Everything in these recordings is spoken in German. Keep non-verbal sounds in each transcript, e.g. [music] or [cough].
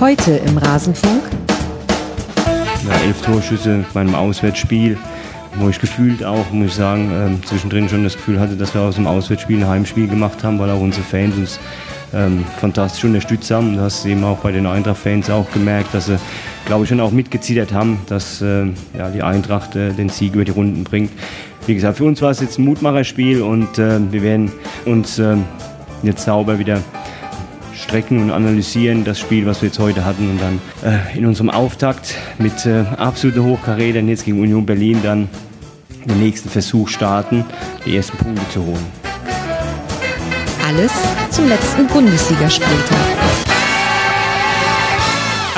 Heute im Rasenfunk. Ja, elf Torschüsse bei einem Auswärtsspiel, wo ich gefühlt auch, muss ich sagen, äh, zwischendrin schon das Gefühl hatte, dass wir aus dem Auswärtsspiel ein Heimspiel gemacht haben, weil auch unsere Fans uns ähm, fantastisch unterstützt haben. Du hast eben auch bei den Eintracht-Fans auch gemerkt, dass sie, glaube ich, schon auch mitgezittert haben, dass äh, ja, die Eintracht äh, den Sieg über die Runden bringt. Wie gesagt, für uns war es jetzt ein Mutmacherspiel und äh, wir werden uns ähm, jetzt sauber wieder strecken und analysieren das Spiel, was wir jetzt heute hatten und dann äh, in unserem Auftakt mit äh, absoluten Hochkarätern jetzt gegen Union Berlin dann den nächsten Versuch starten, die ersten Punkte zu holen. Alles zum letzten Bundesligaspieltag.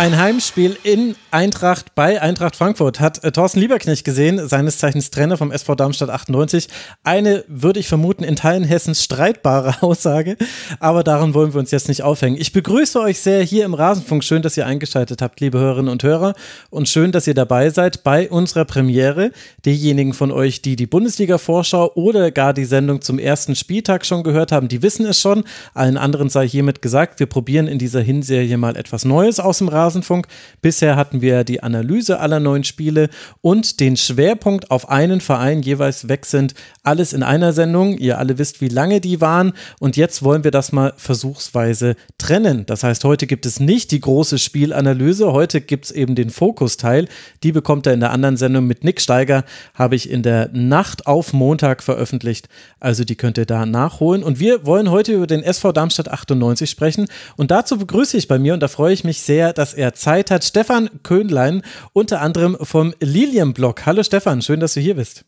Ein Heimspiel in Eintracht bei Eintracht Frankfurt hat äh, Thorsten Lieberknecht gesehen, seines Zeichens Trainer vom SV Darmstadt 98. Eine, würde ich vermuten, in Teilen Hessens streitbare [laughs] Aussage, aber daran wollen wir uns jetzt nicht aufhängen. Ich begrüße euch sehr hier im Rasenfunk. Schön, dass ihr eingeschaltet habt, liebe Hörerinnen und Hörer, und schön, dass ihr dabei seid bei unserer Premiere. Diejenigen von euch, die die Bundesliga-Vorschau oder gar die Sendung zum ersten Spieltag schon gehört haben, die wissen es schon. Allen anderen sei hiermit gesagt, wir probieren in dieser Hinserie mal etwas Neues aus dem Rasen Rasenfunk. Bisher hatten wir die Analyse aller neuen Spiele und den Schwerpunkt auf einen Verein jeweils wechselnd. Alles in einer Sendung. Ihr alle wisst, wie lange die waren. Und jetzt wollen wir das mal versuchsweise trennen. Das heißt, heute gibt es nicht die große Spielanalyse. Heute gibt es eben den Fokusteil. Die bekommt er in der anderen Sendung mit Nick Steiger. Habe ich in der Nacht auf Montag veröffentlicht. Also die könnt ihr da nachholen. Und wir wollen heute über den SV Darmstadt 98 sprechen. Und dazu begrüße ich bei mir und da freue ich mich sehr, dass er Zeit hat. Stefan Köhnlein, unter anderem vom Lilienblog. Hallo Stefan, schön, dass du hier bist.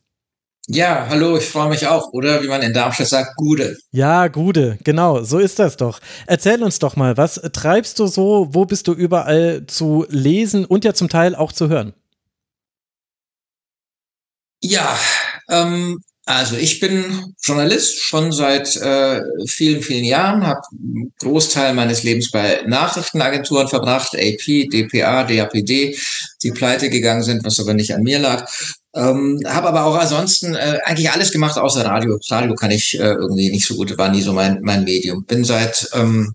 Ja, hallo, ich freue mich auch, oder wie man in Darmstadt sagt, Gude. Ja, Gude, genau, so ist das doch. Erzähl uns doch mal, was treibst du so, wo bist du überall zu lesen und ja zum Teil auch zu hören? Ja, ähm, also ich bin Journalist schon seit äh, vielen, vielen Jahren, habe einen Großteil meines Lebens bei Nachrichtenagenturen verbracht, AP, DPA, DAPD, die pleite gegangen sind, was aber nicht an mir lag. Ähm, habe aber auch ansonsten äh, eigentlich alles gemacht außer Radio. Radio kann ich äh, irgendwie nicht so gut, war nie so mein, mein Medium. Bin seit ähm,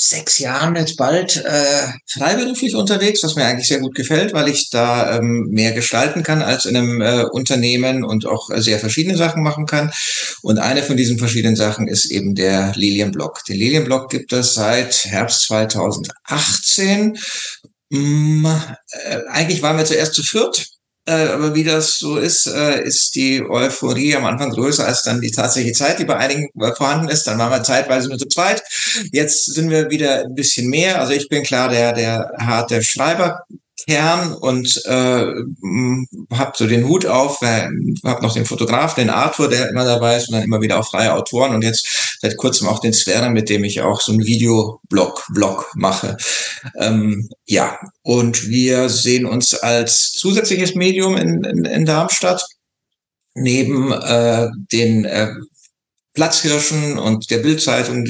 sechs Jahren jetzt bald äh, freiberuflich unterwegs, was mir eigentlich sehr gut gefällt, weil ich da ähm, mehr gestalten kann als in einem äh, Unternehmen und auch äh, sehr verschiedene Sachen machen kann. Und eine von diesen verschiedenen Sachen ist eben der Lilienblog. Den Lilienblog gibt es seit Herbst 2018. Mm, äh, eigentlich waren wir zuerst zu viert aber wie das so ist, äh, ist die Euphorie am Anfang größer als dann die tatsächliche Zeit, die bei einigen äh, vorhanden ist. Dann waren wir zeitweise nur zu zweit. Jetzt sind wir wieder ein bisschen mehr. Also ich bin klar der, der harte Schreiber. Kern und äh, habe so den Hut auf, äh, habe noch den Fotograf, den Arthur, der immer dabei ist und dann immer wieder auch freie Autoren und jetzt seit kurzem auch den Sphäre, mit dem ich auch so ein Videoblog Blog mache. Ähm, ja, und wir sehen uns als zusätzliches Medium in, in, in Darmstadt neben äh, den äh, Platzhirschen und der Bildzeitung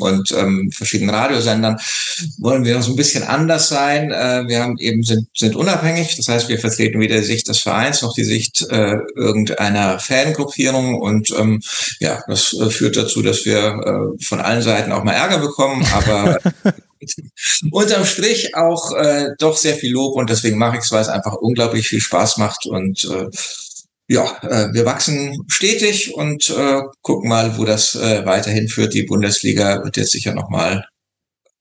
und ähm, verschiedenen Radiosendern. Wollen wir noch so ein bisschen anders sein. Äh, wir haben eben sind, sind unabhängig, das heißt, wir vertreten weder die Sicht des Vereins noch die Sicht äh, irgendeiner Fangruppierung. Und ähm, ja, das äh, führt dazu, dass wir äh, von allen Seiten auch mal Ärger bekommen, aber [laughs] unterm Strich auch äh, doch sehr viel Lob. Und deswegen mache ich es, weil es einfach unglaublich viel Spaß macht. Und äh, ja, äh, wir wachsen stetig und äh, gucken mal, wo das äh, weiterhin führt. Die Bundesliga wird jetzt sicher nochmal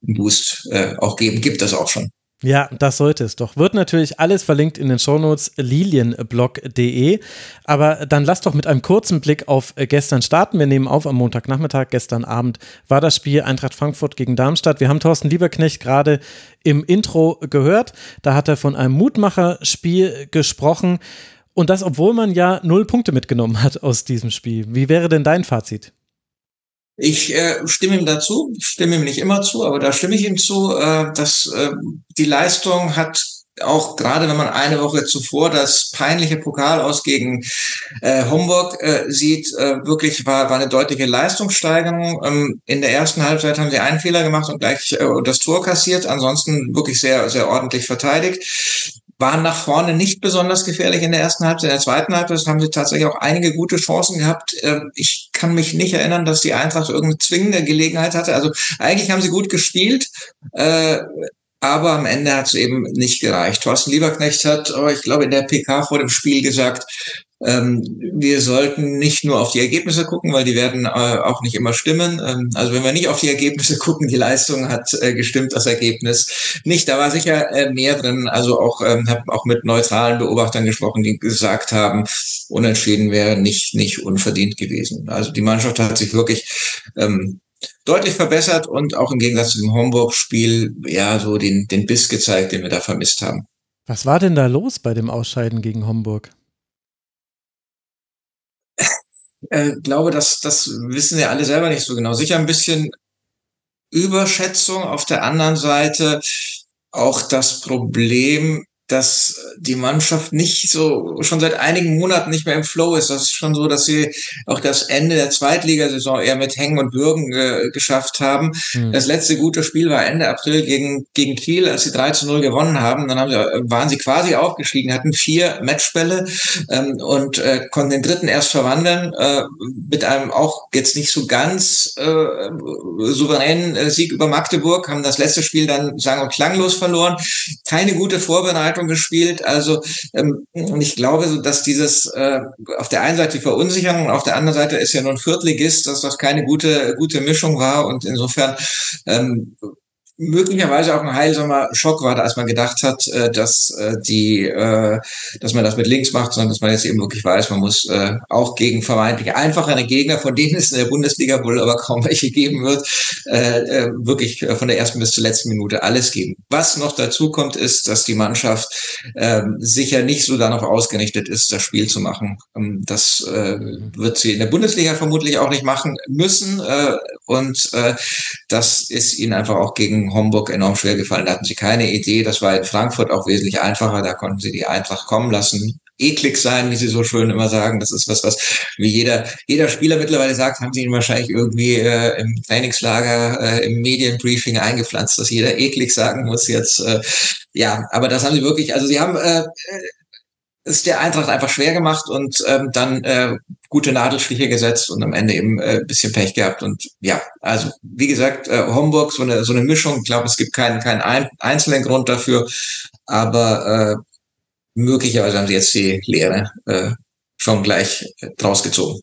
einen Boost äh, auch geben. Gibt das auch schon. Ja, das sollte es doch. Wird natürlich alles verlinkt in den Shownotes lilienblog.de. Aber dann lass doch mit einem kurzen Blick auf äh, gestern starten. Wir nehmen auf am Montagnachmittag. Gestern Abend war das Spiel Eintracht Frankfurt gegen Darmstadt. Wir haben Thorsten Lieberknecht gerade im Intro gehört. Da hat er von einem Mutmacherspiel gesprochen. Und das, obwohl man ja null Punkte mitgenommen hat aus diesem Spiel. Wie wäre denn dein Fazit? Ich äh, stimme ihm dazu, ich stimme ihm nicht immer zu, aber da stimme ich ihm zu, äh, dass äh, die Leistung hat auch gerade wenn man eine Woche zuvor das peinliche Pokal aus gegen äh, Homburg äh, sieht, äh, wirklich war, war eine deutliche Leistungssteigerung. Ähm, in der ersten Halbzeit haben sie einen Fehler gemacht und gleich äh, das Tor kassiert. Ansonsten wirklich sehr, sehr ordentlich verteidigt waren nach vorne nicht besonders gefährlich in der ersten Halbzeit. In der zweiten Halbzeit haben sie tatsächlich auch einige gute Chancen gehabt. Ähm, ich kann mich nicht erinnern, dass die Eintracht irgendeine zwingende Gelegenheit hatte. Also eigentlich haben sie gut gespielt. Äh, aber am Ende hat es eben nicht gereicht. Thorsten Lieberknecht hat, oh, ich glaube, in der PK vor dem Spiel gesagt, wir sollten nicht nur auf die Ergebnisse gucken, weil die werden äh, auch nicht immer stimmen. Ähm, also wenn wir nicht auf die Ergebnisse [laughs] gucken, die Leistung hat äh, gestimmt, das Ergebnis nicht. Da war sicher äh, mehr drin. Also auch ähm, habe auch mit neutralen Beobachtern gesprochen, die gesagt haben, Unentschieden wäre nicht nicht unverdient gewesen. Also die Mannschaft hat sich wirklich ähm, deutlich verbessert und auch im Gegensatz zu dem Homburg-Spiel ja so den den Biss gezeigt, den wir da vermisst haben. Was war denn da los bei dem Ausscheiden gegen Homburg? Äh, glaube, dass das wissen ja alle selber nicht so genau. Sicher ein bisschen Überschätzung. Auf der anderen Seite auch das Problem, dass die Mannschaft nicht so schon seit einigen Monaten nicht mehr im Flow ist. Das ist schon so, dass sie auch das Ende der Zweitligasaison eher mit Hängen und Bürgen äh, geschafft haben. Mhm. Das letzte gute Spiel war Ende April gegen, gegen Kiel, als sie 3 zu 0 gewonnen haben. Dann haben sie, waren sie quasi aufgestiegen, hatten vier Matchbälle ähm, und äh, konnten den dritten erst verwandeln äh, mit einem auch jetzt nicht so ganz äh, souveränen äh, Sieg über Magdeburg, haben das letzte Spiel dann sagen und klanglos verloren. Keine gute Vorbereitung Vorbereitung gespielt. Also ähm, ich glaube, dass dieses äh, auf der einen Seite die Verunsicherung und auf der anderen Seite ist ja nur ein Viertligist, dass das keine gute gute Mischung war und insofern ähm, möglicherweise auch ein heilsamer Schock war, als man gedacht hat, äh, dass äh, die, äh, dass man das mit links macht, sondern dass man jetzt eben wirklich weiß, man muss auch gegen vermeintlich einfachere Gegner, von denen es in der Bundesliga wohl aber kaum welche geben wird, wirklich von der ersten bis zur letzten Minute alles geben. Was noch dazu kommt, ist, dass die Mannschaft äh, sicher nicht so darauf ausgerichtet ist, das Spiel zu machen. Ähm, das wird sie in der Bundesliga vermutlich auch nicht machen müssen und das ist ihnen einfach auch gegen Homburg enorm schwer gefallen. Da hatten sie keine Idee. Das war in Frankfurt auch wesentlich einfacher. Da konnten sie die Eintracht kommen lassen. Eklig sein, wie sie so schön immer sagen. Das ist was, was wie jeder, jeder Spieler mittlerweile sagt, haben sie ihn wahrscheinlich irgendwie äh, im Trainingslager, äh, im Medienbriefing eingepflanzt, dass jeder eklig sagen muss jetzt. Äh, ja, aber das haben sie wirklich, also sie haben äh, ist der Eintracht einfach schwer gemacht und ähm, dann äh, gute Nadelstiche gesetzt und am Ende eben äh, bisschen Pech gehabt. Und ja, also wie gesagt, äh, Homburg, so eine, so eine Mischung. Ich glaube, es gibt keinen, keinen ein, einzelnen Grund dafür, aber äh, möglicherweise haben sie jetzt die Lehre äh, schon gleich äh, draus gezogen.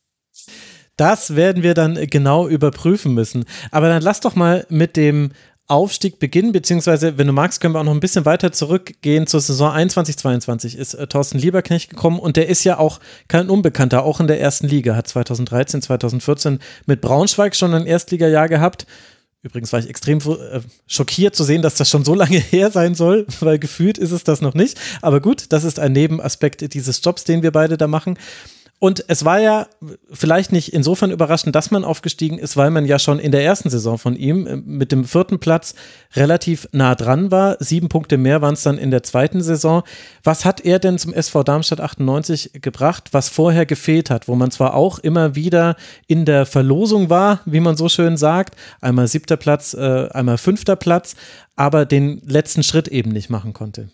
Das werden wir dann genau überprüfen müssen. Aber dann lass doch mal mit dem Aufstieg beginnen, beziehungsweise, wenn du magst, können wir auch noch ein bisschen weiter zurückgehen zur Saison 21-22 ist äh, Thorsten Lieberknecht gekommen und der ist ja auch kein Unbekannter, auch in der ersten Liga, hat 2013, 2014 mit Braunschweig schon ein Erstligajahr gehabt. Übrigens war ich extrem äh, schockiert zu sehen, dass das schon so lange [laughs] her sein soll, weil gefühlt ist es das noch nicht. Aber gut, das ist ein Nebenaspekt dieses Jobs, den wir beide da machen. Und es war ja vielleicht nicht insofern überraschend, dass man aufgestiegen ist, weil man ja schon in der ersten Saison von ihm äh, mit dem vierten Platz relativ nah dran war. Sieben Punkte mehr waren es dann in der zweiten Saison. Was hat er denn zum SV Darmstadt 98 gebracht, was vorher gefehlt hat, wo man zwar auch immer wieder in der Verlosung war, wie man so schön sagt, einmal siebter Platz, äh, einmal fünfter Platz, aber den letzten Schritt eben nicht machen konnte?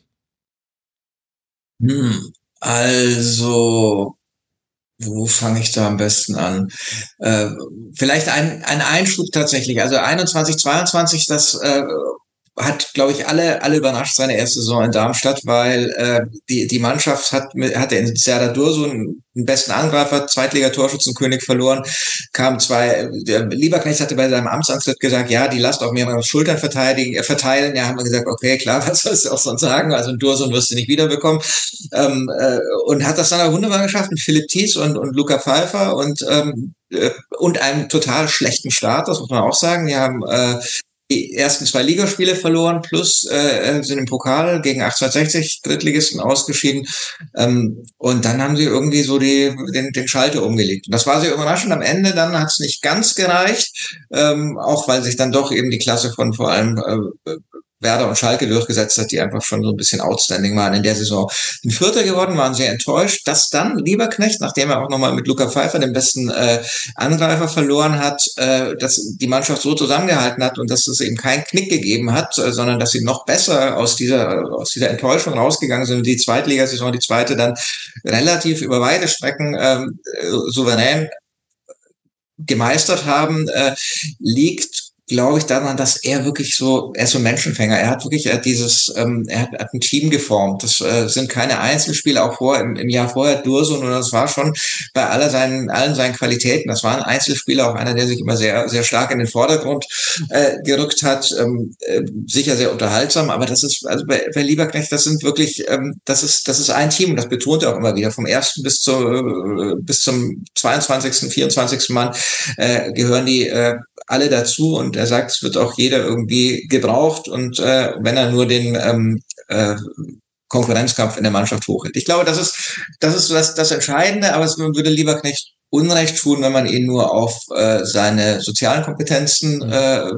Hm, also wo fange ich da am besten an? Äh, vielleicht ein, ein Einschub tatsächlich. Also 21, 22, das äh, hat, glaube ich, alle, alle überrascht seine erste Saison in Darmstadt, weil äh, die, die Mannschaft hat, hatte in Serdar Dursun einen, besten Angreifer, Zweitliga-Torschützenkönig verloren, kam zwei, der Lieberknecht hatte bei seinem Amtsantritt gesagt, ja, die Last auf mehrere Schultern verteidigen, äh, verteilen. Ja, haben wir gesagt, okay, klar, [laughs] was sollst du auch sonst sagen? Also einen Dursun wirst du nicht wiederbekommen. Ähm, äh, und hat das dann auch wunderbar geschafft mit Philipp Thies und, und Luca Pfeiffer und ähm, äh, und einem total schlechten Start, das muss man auch sagen. Die haben äh, die ersten zwei Ligaspiele verloren, plus äh, sind im Pokal gegen 1860 Drittligisten ausgeschieden. Ähm, und dann haben sie irgendwie so die, den, den Schalter umgelegt. Und das war sehr überraschend. Am Ende dann hat es nicht ganz gereicht, ähm, auch weil sich dann doch eben die Klasse von vor allem äh, Werder und Schalke durchgesetzt hat, die einfach schon so ein bisschen outstanding waren in der Saison. Ein Vierter geworden, waren sehr enttäuscht, dass dann Lieberknecht, nachdem er auch nochmal mit Luca Pfeiffer den besten äh, Angreifer verloren hat, äh, dass die Mannschaft so zusammengehalten hat und dass es eben keinen Knick gegeben hat, äh, sondern dass sie noch besser aus dieser, aus dieser Enttäuschung rausgegangen sind. Die Zweitligasaison, die zweite dann relativ über weite Strecken ähm, äh, souverän gemeistert haben, äh, liegt glaube ich daran, dass er wirklich so, er ist so ein Menschenfänger. Er hat wirklich er hat dieses, ähm, er hat, hat ein Team geformt. Das äh, sind keine Einzelspiele, auch vor im, im Jahr vorher Dursun und das war schon bei aller seinen, allen seinen Qualitäten. Das war ein Einzelspieler, auch einer, der sich immer sehr, sehr stark in den Vordergrund äh, gerückt hat. Ähm, äh, sicher sehr unterhaltsam, aber das ist, also bei, bei Lieberknecht, das sind wirklich, ähm, das ist, das ist ein Team und das betont er auch immer wieder. Vom ersten bis zu, äh, bis zum 22., 24. Mann äh, gehören die äh, alle dazu und er sagt, es wird auch jeder irgendwie gebraucht und äh, wenn er nur den ähm, äh, Konkurrenzkampf in der Mannschaft hochhält. Ich glaube, das ist das ist das, das Entscheidende, aber es würde lieber nicht Unrecht tun, wenn man ihn nur auf äh, seine sozialen Kompetenzen mhm. äh,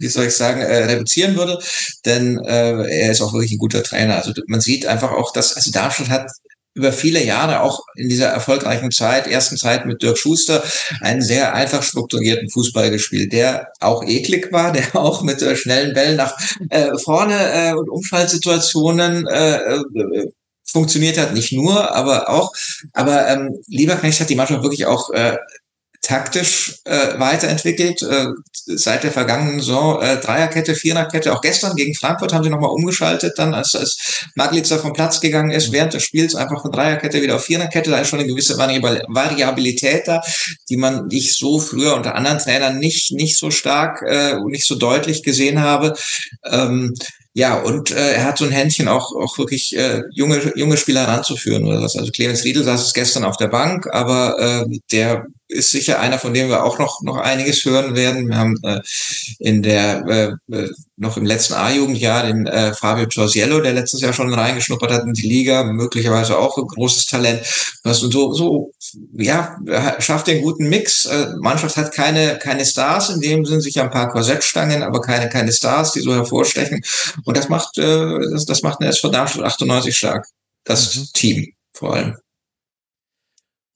wie soll ich sagen, äh, reduzieren würde, denn äh, er ist auch wirklich ein guter Trainer. Also man sieht einfach auch, dass also Darmstadt hat über viele Jahre auch in dieser erfolgreichen Zeit, ersten Zeit mit Dirk Schuster, einen sehr einfach strukturierten Fußball gespielt, der auch eklig war, der [laughs] auch mit äh, schnellen Bällen nach äh, vorne äh, und Umschaltsituationen äh, äh, funktioniert hat, nicht nur, aber auch. Aber ähm, Lieberknecht hat die Mannschaft wirklich auch äh, taktisch äh, weiterentwickelt. Äh, seit der vergangenen Saison äh, Dreierkette, Viererkette. Auch gestern gegen Frankfurt haben sie nochmal umgeschaltet, dann als, als Maglitzer vom Platz gegangen ist, während des Spiels einfach von Dreierkette wieder auf Viererkette. Da ist schon eine gewisse Variabilität da, die man nicht so früher unter anderen Trainern nicht, nicht so stark äh, und nicht so deutlich gesehen habe. Ähm, ja, und äh, er hat so ein Händchen auch, auch wirklich äh, junge, junge Spieler ranzuführen oder was. Also Clemens Riedel saß gestern auf der Bank, aber äh, der ist sicher einer, von dem wir auch noch, noch einiges hören werden. Wir haben äh, in der, äh, äh, noch im letzten A-Jugendjahr den äh, Fabio Torsiello, der letztes Jahr schon reingeschnuppert hat in die Liga, möglicherweise auch ein großes Talent. Was und so, so, ja, schafft den guten Mix. Äh, Mannschaft hat keine, keine Stars, in dem sind sicher ein paar Korsettstangen, aber keine, keine Stars, die so hervorstechen. Und das macht, äh, das, das macht eine SV Darmstadt 98 stark. Das mhm. Team vor allem.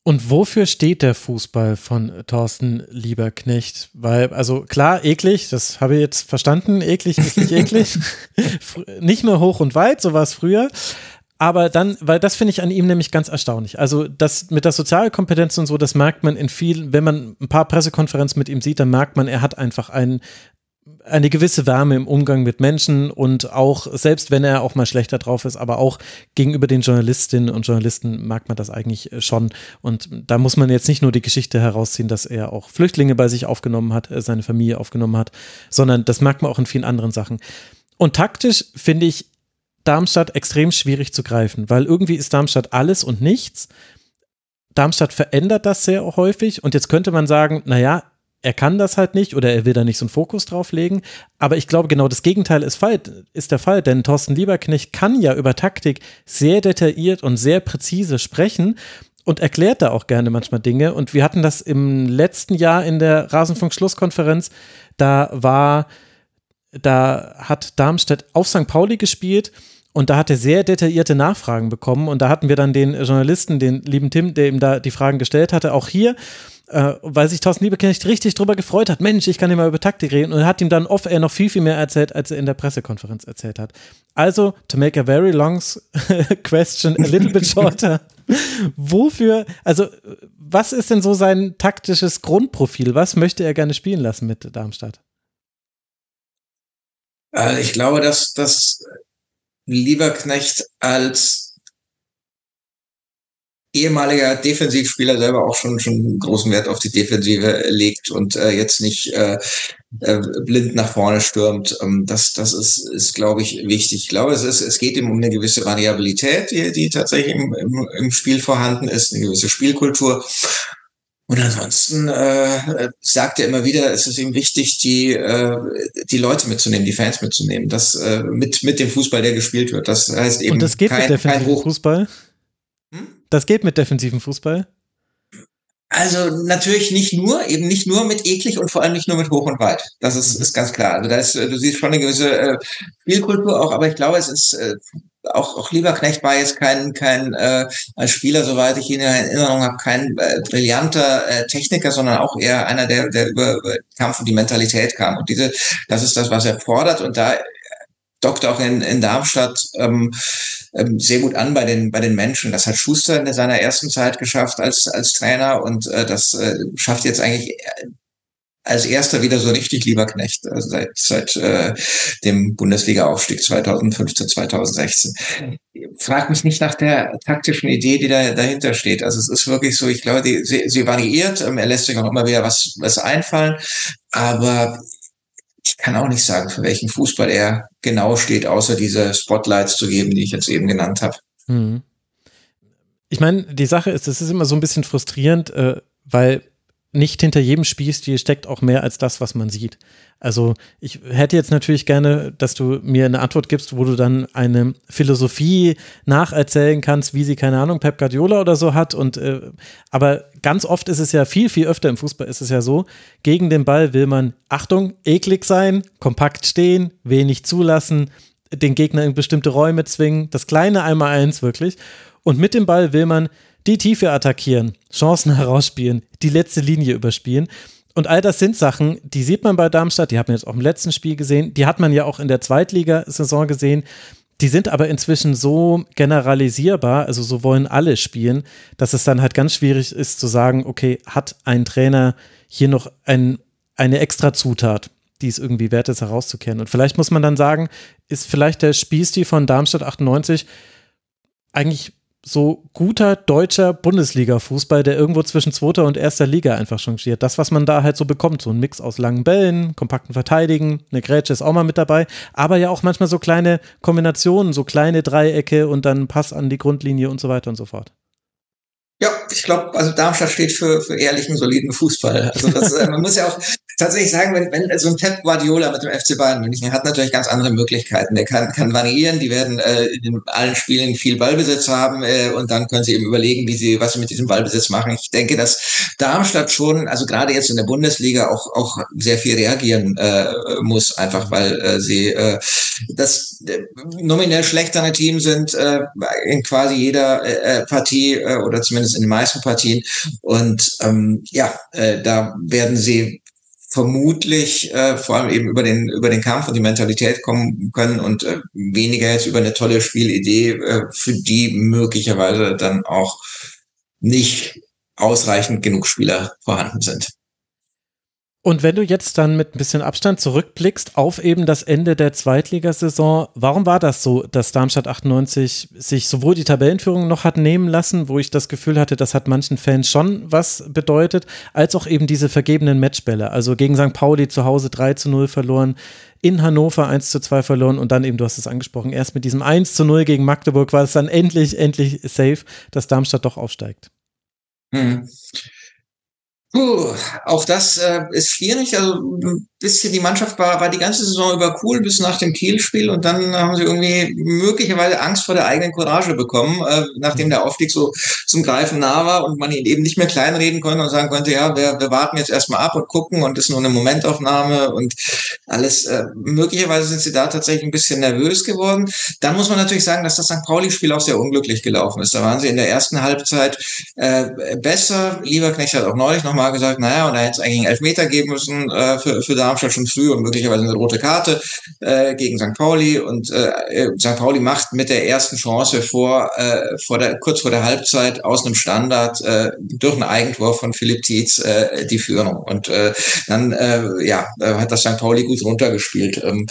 Und wofür steht der Fußball von Thorsten Lieberknecht? Weil, also klar, eklig, das habe ich jetzt verstanden, eklig, eklig, [laughs] eklig. Nicht nur hoch und weit, so war es früher. Aber dann, weil das finde ich an ihm nämlich ganz erstaunlich. Also das mit der Sozialkompetenz und so, das merkt man in vielen, wenn man ein paar Pressekonferenzen mit ihm sieht, dann merkt man, er hat einfach einen eine gewisse Wärme im Umgang mit Menschen und auch, selbst wenn er auch mal schlechter drauf ist, aber auch gegenüber den Journalistinnen und Journalisten mag man das eigentlich äh, schon. Und da muss man jetzt nicht nur die Geschichte herausziehen, dass er auch Flüchtlinge bei sich aufgenommen hat, äh, seine Familie aufgenommen hat, sondern das mag man auch in vielen anderen Sachen. Und taktisch finde ich Darmstadt extrem schwierig zu greifen, weil irgendwie ist Darmstadt alles und nichts. Darmstadt verändert das sehr häufig und jetzt könnte man sagen, naja, er kann das halt nicht oder er will da nicht so einen Fokus drauf legen. Aber ich glaube, genau das Gegenteil ist, Fall, ist der Fall, denn Thorsten Lieberknecht kann ja über Taktik sehr detailliert und sehr präzise sprechen und erklärt da auch gerne manchmal Dinge. Und wir hatten das im letzten Jahr in der Rasenfunk-Schlusskonferenz. Da war, da hat Darmstadt auf St. Pauli gespielt. Und da hat er sehr detaillierte Nachfragen bekommen. Und da hatten wir dann den Journalisten, den lieben Tim, der ihm da die Fragen gestellt hatte, auch hier äh, weil sich Thorsten Liebeknecht richtig drüber gefreut hat. Mensch, ich kann immer über Taktik reden und hat ihm dann off-air noch viel, viel mehr erzählt, als er in der Pressekonferenz erzählt hat. Also, to make a very long [laughs] question a little bit shorter. [laughs] Wofür, also, was ist denn so sein taktisches Grundprofil? Was möchte er gerne spielen lassen mit Darmstadt? Also ich glaube, dass, dass Lieberknecht als ehemaliger Defensivspieler selber auch schon schon großen Wert auf die Defensive legt und äh, jetzt nicht äh, äh, blind nach vorne stürmt. Ähm, das das ist ist glaube ich wichtig. Ich glaube, es ist es geht ihm um eine gewisse Variabilität, die, die tatsächlich im, im, im Spiel vorhanden ist, eine gewisse Spielkultur. Und ansonsten äh, sagt er immer wieder, es ist ihm wichtig, die äh, die Leute mitzunehmen, die Fans mitzunehmen, das äh, mit mit dem Fußball, der gespielt wird. Das heißt eben Und das geht kein, mit kein Hoch Fußball. Das geht mit defensivem Fußball? Also natürlich nicht nur, eben nicht nur mit eklig und vor allem nicht nur mit hoch und weit. Das ist, ist ganz klar. Also da ist, du siehst schon eine gewisse äh, Spielkultur auch, aber ich glaube, es ist äh, auch, auch Lieberknecht war jetzt kein, kein äh, als Spieler, soweit ich ihn in Erinnerung habe, kein äh, brillanter äh, Techniker, sondern auch eher einer, der, der über, über Kampf und die Mentalität kam. Und diese, das ist das, was er fordert. Und da dockt auch in, in Darmstadt ähm, ähm, sehr gut an bei den bei den Menschen. Das hat Schuster in seiner ersten Zeit geschafft als als Trainer und äh, das äh, schafft jetzt eigentlich als erster wieder so richtig lieber Knecht, also seit, seit äh, dem Bundesliga-Aufstieg 2015, 2016. Frag mich nicht nach der taktischen Idee, die da dahinter steht. Also es ist wirklich so, ich glaube, die, sie, sie variiert, ähm, er lässt sich auch immer wieder was, was einfallen, aber kann auch nicht sagen, für welchen Fußball er genau steht, außer diese Spotlights zu geben, die ich jetzt eben genannt habe. Hm. Ich meine, die Sache ist, es ist immer so ein bisschen frustrierend, äh, weil nicht hinter jedem Spielstil steckt auch mehr als das, was man sieht. Also ich hätte jetzt natürlich gerne, dass du mir eine Antwort gibst, wo du dann eine Philosophie nacherzählen kannst, wie sie, keine Ahnung, Pep Guardiola oder so hat. Und äh, aber ganz oft ist es ja viel, viel öfter im Fußball ist es ja so, gegen den Ball will man, Achtung, eklig sein, kompakt stehen, wenig zulassen, den Gegner in bestimmte Räume zwingen, das kleine Einmal-Eins wirklich. Und mit dem Ball will man die Tiefe attackieren, Chancen [laughs] herausspielen, die letzte Linie überspielen. Und all das sind Sachen, die sieht man bei Darmstadt, die hat man jetzt auch im letzten Spiel gesehen, die hat man ja auch in der Zweitligasaison gesehen. Die sind aber inzwischen so generalisierbar, also so wollen alle spielen, dass es dann halt ganz schwierig ist zu sagen, okay, hat ein Trainer hier noch ein, eine extra Zutat, die es irgendwie wert ist herauszukehren. Und vielleicht muss man dann sagen, ist vielleicht der Spielstil von Darmstadt 98 eigentlich so guter deutscher Bundesliga-Fußball, der irgendwo zwischen zweiter und erster Liga einfach changiert. Das, was man da halt so bekommt, so ein Mix aus langen Bällen, kompakten Verteidigen, eine Grätsche ist auch mal mit dabei, aber ja auch manchmal so kleine Kombinationen, so kleine Dreiecke und dann Pass an die Grundlinie und so weiter und so fort. Ja, ich glaube, also Darmstadt steht für, für ehrlichen, soliden Fußball. Also das, äh, man muss ja auch tatsächlich sagen, wenn, wenn so ein Pep Guardiola mit dem FC Bayern München hat natürlich ganz andere Möglichkeiten. Der kann, kann variieren, die werden äh, in allen Spielen viel Ballbesitz haben äh, und dann können sie eben überlegen, wie sie, was sie mit diesem Ballbesitz machen. Ich denke, dass Darmstadt schon, also gerade jetzt in der Bundesliga auch, auch sehr viel reagieren äh, muss, einfach weil äh, sie äh, das äh, nominell schlechtere Team sind äh, in quasi jeder äh, Partie äh, oder zumindest in den meisten Partien. Und ähm, ja, äh, da werden sie vermutlich äh, vor allem eben über den über den Kampf und die Mentalität kommen können und äh, weniger jetzt über eine tolle Spielidee, äh, für die möglicherweise dann auch nicht ausreichend genug Spieler vorhanden sind. Und wenn du jetzt dann mit ein bisschen Abstand zurückblickst auf eben das Ende der Zweitligasaison, warum war das so, dass Darmstadt 98 sich sowohl die Tabellenführung noch hat nehmen lassen, wo ich das Gefühl hatte, das hat manchen Fans schon was bedeutet, als auch eben diese vergebenen Matchbälle. Also gegen St. Pauli zu Hause 3 zu 0 verloren, in Hannover 1 zu 2 verloren und dann eben, du hast es angesprochen, erst mit diesem 1 zu 0 gegen Magdeburg war es dann endlich, endlich safe, dass Darmstadt doch aufsteigt. Hm. Puh, auch das äh, ist schwierig. Also bisschen die Mannschaft war, war die ganze Saison über cool bis nach dem Kielspiel und dann haben sie irgendwie möglicherweise Angst vor der eigenen Courage bekommen, äh, nachdem der Aufstieg so zum Greifen nah war und man ihn eben nicht mehr kleinreden konnte und sagen konnte, ja, wir, wir warten jetzt erstmal ab und gucken und ist nur eine Momentaufnahme und alles. Äh, möglicherweise sind sie da tatsächlich ein bisschen nervös geworden. Dann muss man natürlich sagen, dass das St. Pauli-Spiel auch sehr unglücklich gelaufen ist. Da waren sie in der ersten Halbzeit äh, besser. Lieberknecht hat auch neulich nochmal mal gesagt, naja, und da hätte es eigentlich einen Elfmeter geben müssen äh, für, für Darmstadt schon früh und möglicherweise eine rote Karte äh, gegen St. Pauli. Und äh, äh St. Pauli macht mit der ersten Chance vor, äh, vor der, kurz vor der Halbzeit aus einem Standard äh, durch einen Eigentor von Philipp Tietz äh, die Führung. Und äh, dann äh, ja, äh, hat das St. Pauli gut runtergespielt. Ähm,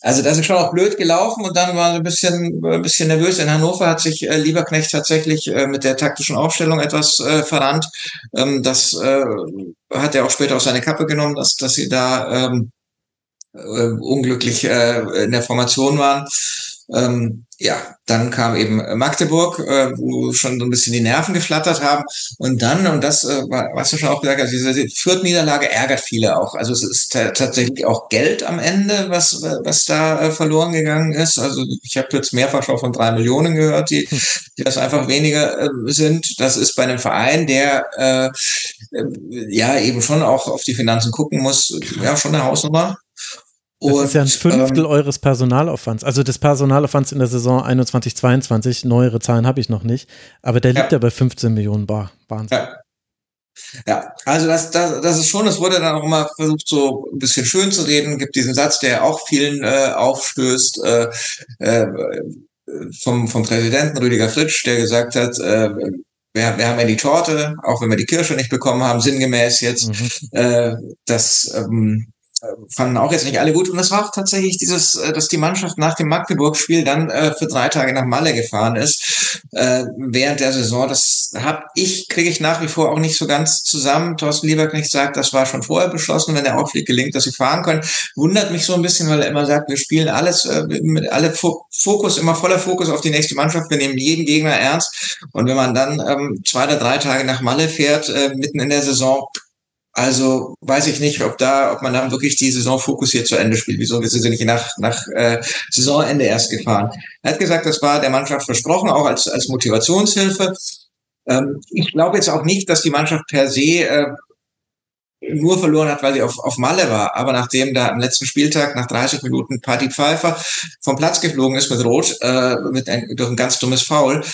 also das ist schon auch blöd gelaufen und dann war ein bisschen, ein bisschen nervös. In Hannover hat sich äh, Lieberknecht tatsächlich äh, mit der taktischen Aufstellung etwas äh, verrannt. Ähm, das äh, hat er auch später auf seine Kappe genommen, dass, dass sie da ähm, äh, unglücklich äh, in der Formation waren. Ähm, ja, dann kam eben Magdeburg, äh, wo schon so ein bisschen die Nerven geflattert haben. Und dann, und das, äh, was du schon auch gesagt hast, diese Fürth-Niederlage ärgert viele auch. Also es ist tatsächlich auch Geld am Ende, was, was da äh, verloren gegangen ist. Also ich habe jetzt mehrfach schon von drei Millionen gehört, die, die das einfach weniger äh, sind. Das ist bei einem Verein, der äh, äh ja eben schon auch auf die Finanzen gucken muss, ja schon eine Hausnummer. Das und, ist ja ein Fünftel ähm, eures Personalaufwands, also des Personalaufwands in der Saison 21, 22. Neuere Zahlen habe ich noch nicht, aber der liegt ja, ja bei 15 Millionen Bar. Wahnsinn. Ja. Ja, also das, das, das ist schon, es wurde dann auch immer versucht, so ein bisschen schön zu reden. Gibt diesen Satz, der auch vielen äh, aufstößt, äh, äh, vom, vom Präsidenten Rüdiger Fritsch, der gesagt hat, äh, wir, wir haben ja die Torte, auch wenn wir die Kirsche nicht bekommen haben, sinngemäß jetzt, mhm. äh, dass ähm, fanden auch jetzt nicht alle gut. Und das war auch tatsächlich dieses, äh, dass die Mannschaft nach dem Magdeburg-Spiel dann äh, für drei Tage nach Malle gefahren ist äh, während der Saison. Das habe ich, kriege ich nach wie vor auch nicht so ganz zusammen. Thorsten Lieberknecht sagt, das war schon vorher beschlossen, wenn der Aufstieg gelingt, dass sie fahren können. Wundert mich so ein bisschen, weil er immer sagt, wir spielen alles äh, mit alle Fokus, immer voller Fokus auf die nächste Mannschaft. Wir nehmen jeden Gegner ernst. Und wenn man dann ähm, zwei oder drei Tage nach Malle fährt, äh, mitten in der Saison, also weiß ich nicht, ob da, ob man dann wirklich die Saison fokussiert zu Ende spielt. Wieso sind sie nicht nach, nach äh, Saisonende erst gefahren? Er hat gesagt, das war der Mannschaft versprochen, auch als, als Motivationshilfe. Ähm, ich glaube jetzt auch nicht, dass die Mannschaft per se äh, nur verloren hat, weil sie auf, auf Malle war. Aber nachdem da am letzten Spieltag nach 30 Minuten Party Pfeiffer vom Platz geflogen ist mit Rot, äh, mit ein, durch ein ganz dummes Foul,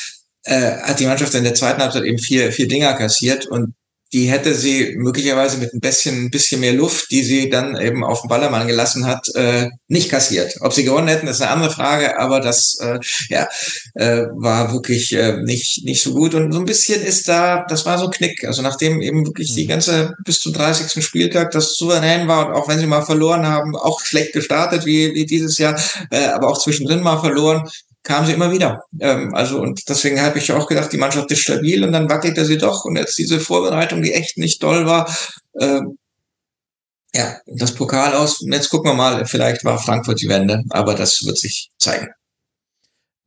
äh, hat die Mannschaft in der zweiten Halbzeit eben vier, vier Dinger kassiert und die hätte sie möglicherweise mit ein bisschen, ein bisschen mehr Luft, die sie dann eben auf den Ballermann gelassen hat, äh, nicht kassiert. Ob sie gewonnen hätten, ist eine andere Frage, aber das äh, ja, äh, war wirklich äh, nicht, nicht so gut. Und so ein bisschen ist da, das war so ein Knick. Also nachdem eben wirklich die mhm. ganze bis zum 30. Spieltag das souverän war und auch wenn sie mal verloren haben, auch schlecht gestartet wie, wie dieses Jahr, äh, aber auch zwischendrin mal verloren, kam sie immer wieder. Ähm, also und deswegen habe ich auch gedacht, die Mannschaft ist stabil und dann wackelte sie doch. Und jetzt diese Vorbereitung, die echt nicht toll war. Ähm, ja, das Pokal aus. Jetzt gucken wir mal, vielleicht war Frankfurt die Wende, aber das wird sich zeigen.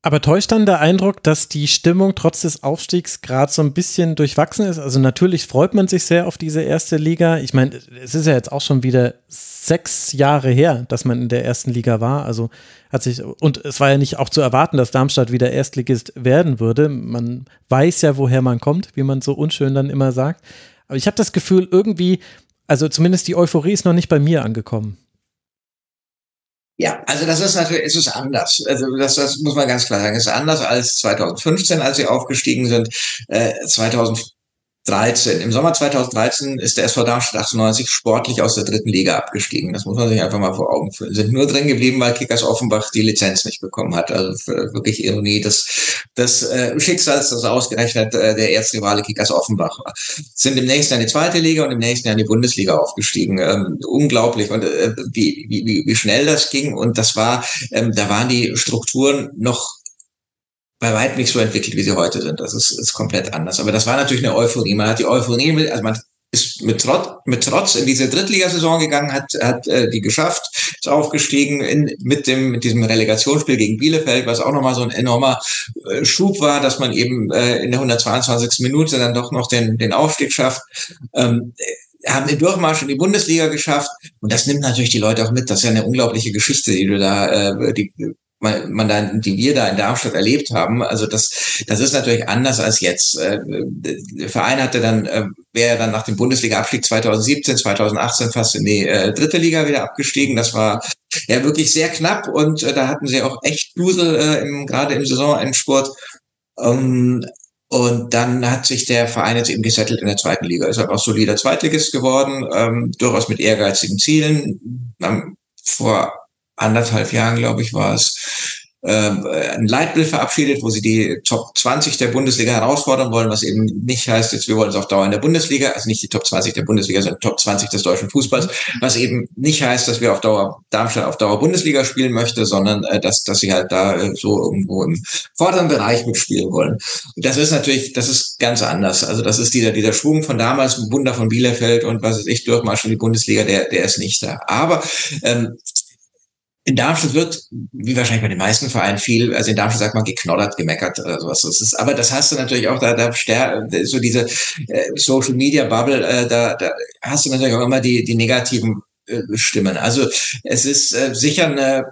Aber täuscht dann der Eindruck, dass die Stimmung trotz des Aufstiegs gerade so ein bisschen durchwachsen ist? Also natürlich freut man sich sehr auf diese erste Liga. Ich meine, es ist ja jetzt auch schon wieder sechs Jahre her, dass man in der ersten Liga war. Also hat sich, und es war ja nicht auch zu erwarten, dass Darmstadt wieder Erstligist werden würde. Man weiß ja, woher man kommt, wie man so unschön dann immer sagt. Aber ich habe das Gefühl, irgendwie, also zumindest die Euphorie ist noch nicht bei mir angekommen. Ja, also das ist natürlich, es ist anders. Also das, das muss man ganz klar sagen. Es ist anders als 2015, als sie aufgestiegen sind. Äh, 2000 13. Im Sommer 2013 ist der SV Darmstadt 98 sportlich aus der dritten Liga abgestiegen. Das muss man sich einfach mal vor Augen führen. Sind nur drin geblieben, weil Kickers Offenbach die Lizenz nicht bekommen hat. Also wirklich Ironie des, des äh, Schicksals, das ausgerechnet äh, der Erzrivale Kickers Offenbach war. Sind im nächsten Jahr in die zweite Liga und im nächsten Jahr in die Bundesliga aufgestiegen. Ähm, unglaublich. Und äh, wie, wie, wie schnell das ging. Und das war, ähm, da waren die Strukturen noch bei weitem nicht so entwickelt, wie sie heute sind. Das ist, ist komplett anders. Aber das war natürlich eine Euphorie. Man hat die Euphorie, mit, also man ist mit Trotz, mit Trotz in diese Drittligasaison gegangen, hat, hat äh, die geschafft, ist aufgestiegen in, mit dem mit diesem Relegationsspiel gegen Bielefeld, was auch nochmal so ein enormer äh, Schub war, dass man eben äh, in der 122. Minute dann doch noch den, den Aufstieg schafft. Ähm, haben den Durchmarsch in die Bundesliga geschafft und das nimmt natürlich die Leute auch mit. Das ist ja eine unglaubliche Geschichte, die du da, äh, die man, man da, die wir da in Darmstadt erlebt haben. Also das, das ist natürlich anders als jetzt. Äh, der Verein hatte dann, äh, wäre dann nach dem Bundesliga-Abstieg 2017, 2018 fast in die äh, dritte Liga wieder abgestiegen. Das war ja wirklich sehr knapp und da hatten sie auch echt Dusel im, gerade im Saisonendsport. Ähm, und dann hat sich der Verein jetzt eben gesettelt in der zweiten Liga. Ist halt auch solider Zweitligist geworden, ähm, durchaus mit ehrgeizigen Zielen. Ähm, vor anderthalb Jahren, glaube ich, war es, ähm, ein Leitbild verabschiedet, wo sie die Top 20 der Bundesliga herausfordern wollen, was eben nicht heißt, jetzt wir wollen es auf Dauer in der Bundesliga, also nicht die Top 20 der Bundesliga, sondern Top 20 des deutschen Fußballs, was eben nicht heißt, dass wir auf Dauer Darmstadt auf Dauer Bundesliga spielen möchte, sondern äh, dass, dass sie halt da äh, so irgendwo im vorderen Bereich mitspielen wollen. Und das ist natürlich, das ist ganz anders. Also das ist dieser, dieser Schwung von damals, Wunder von Bielefeld und was ist ich, Durchmarsch in die Bundesliga, der, der ist nicht da. Aber ähm, in Darmstadt wird, wie wahrscheinlich bei den meisten Vereinen, viel, also in Darmstadt sagt man geknoddert, gemeckert oder sowas. Das ist, aber das hast du natürlich auch da, da so diese äh, Social Media Bubble, äh, da, da hast du natürlich auch immer die, die negativen äh, Stimmen. Also es ist äh, sicher eine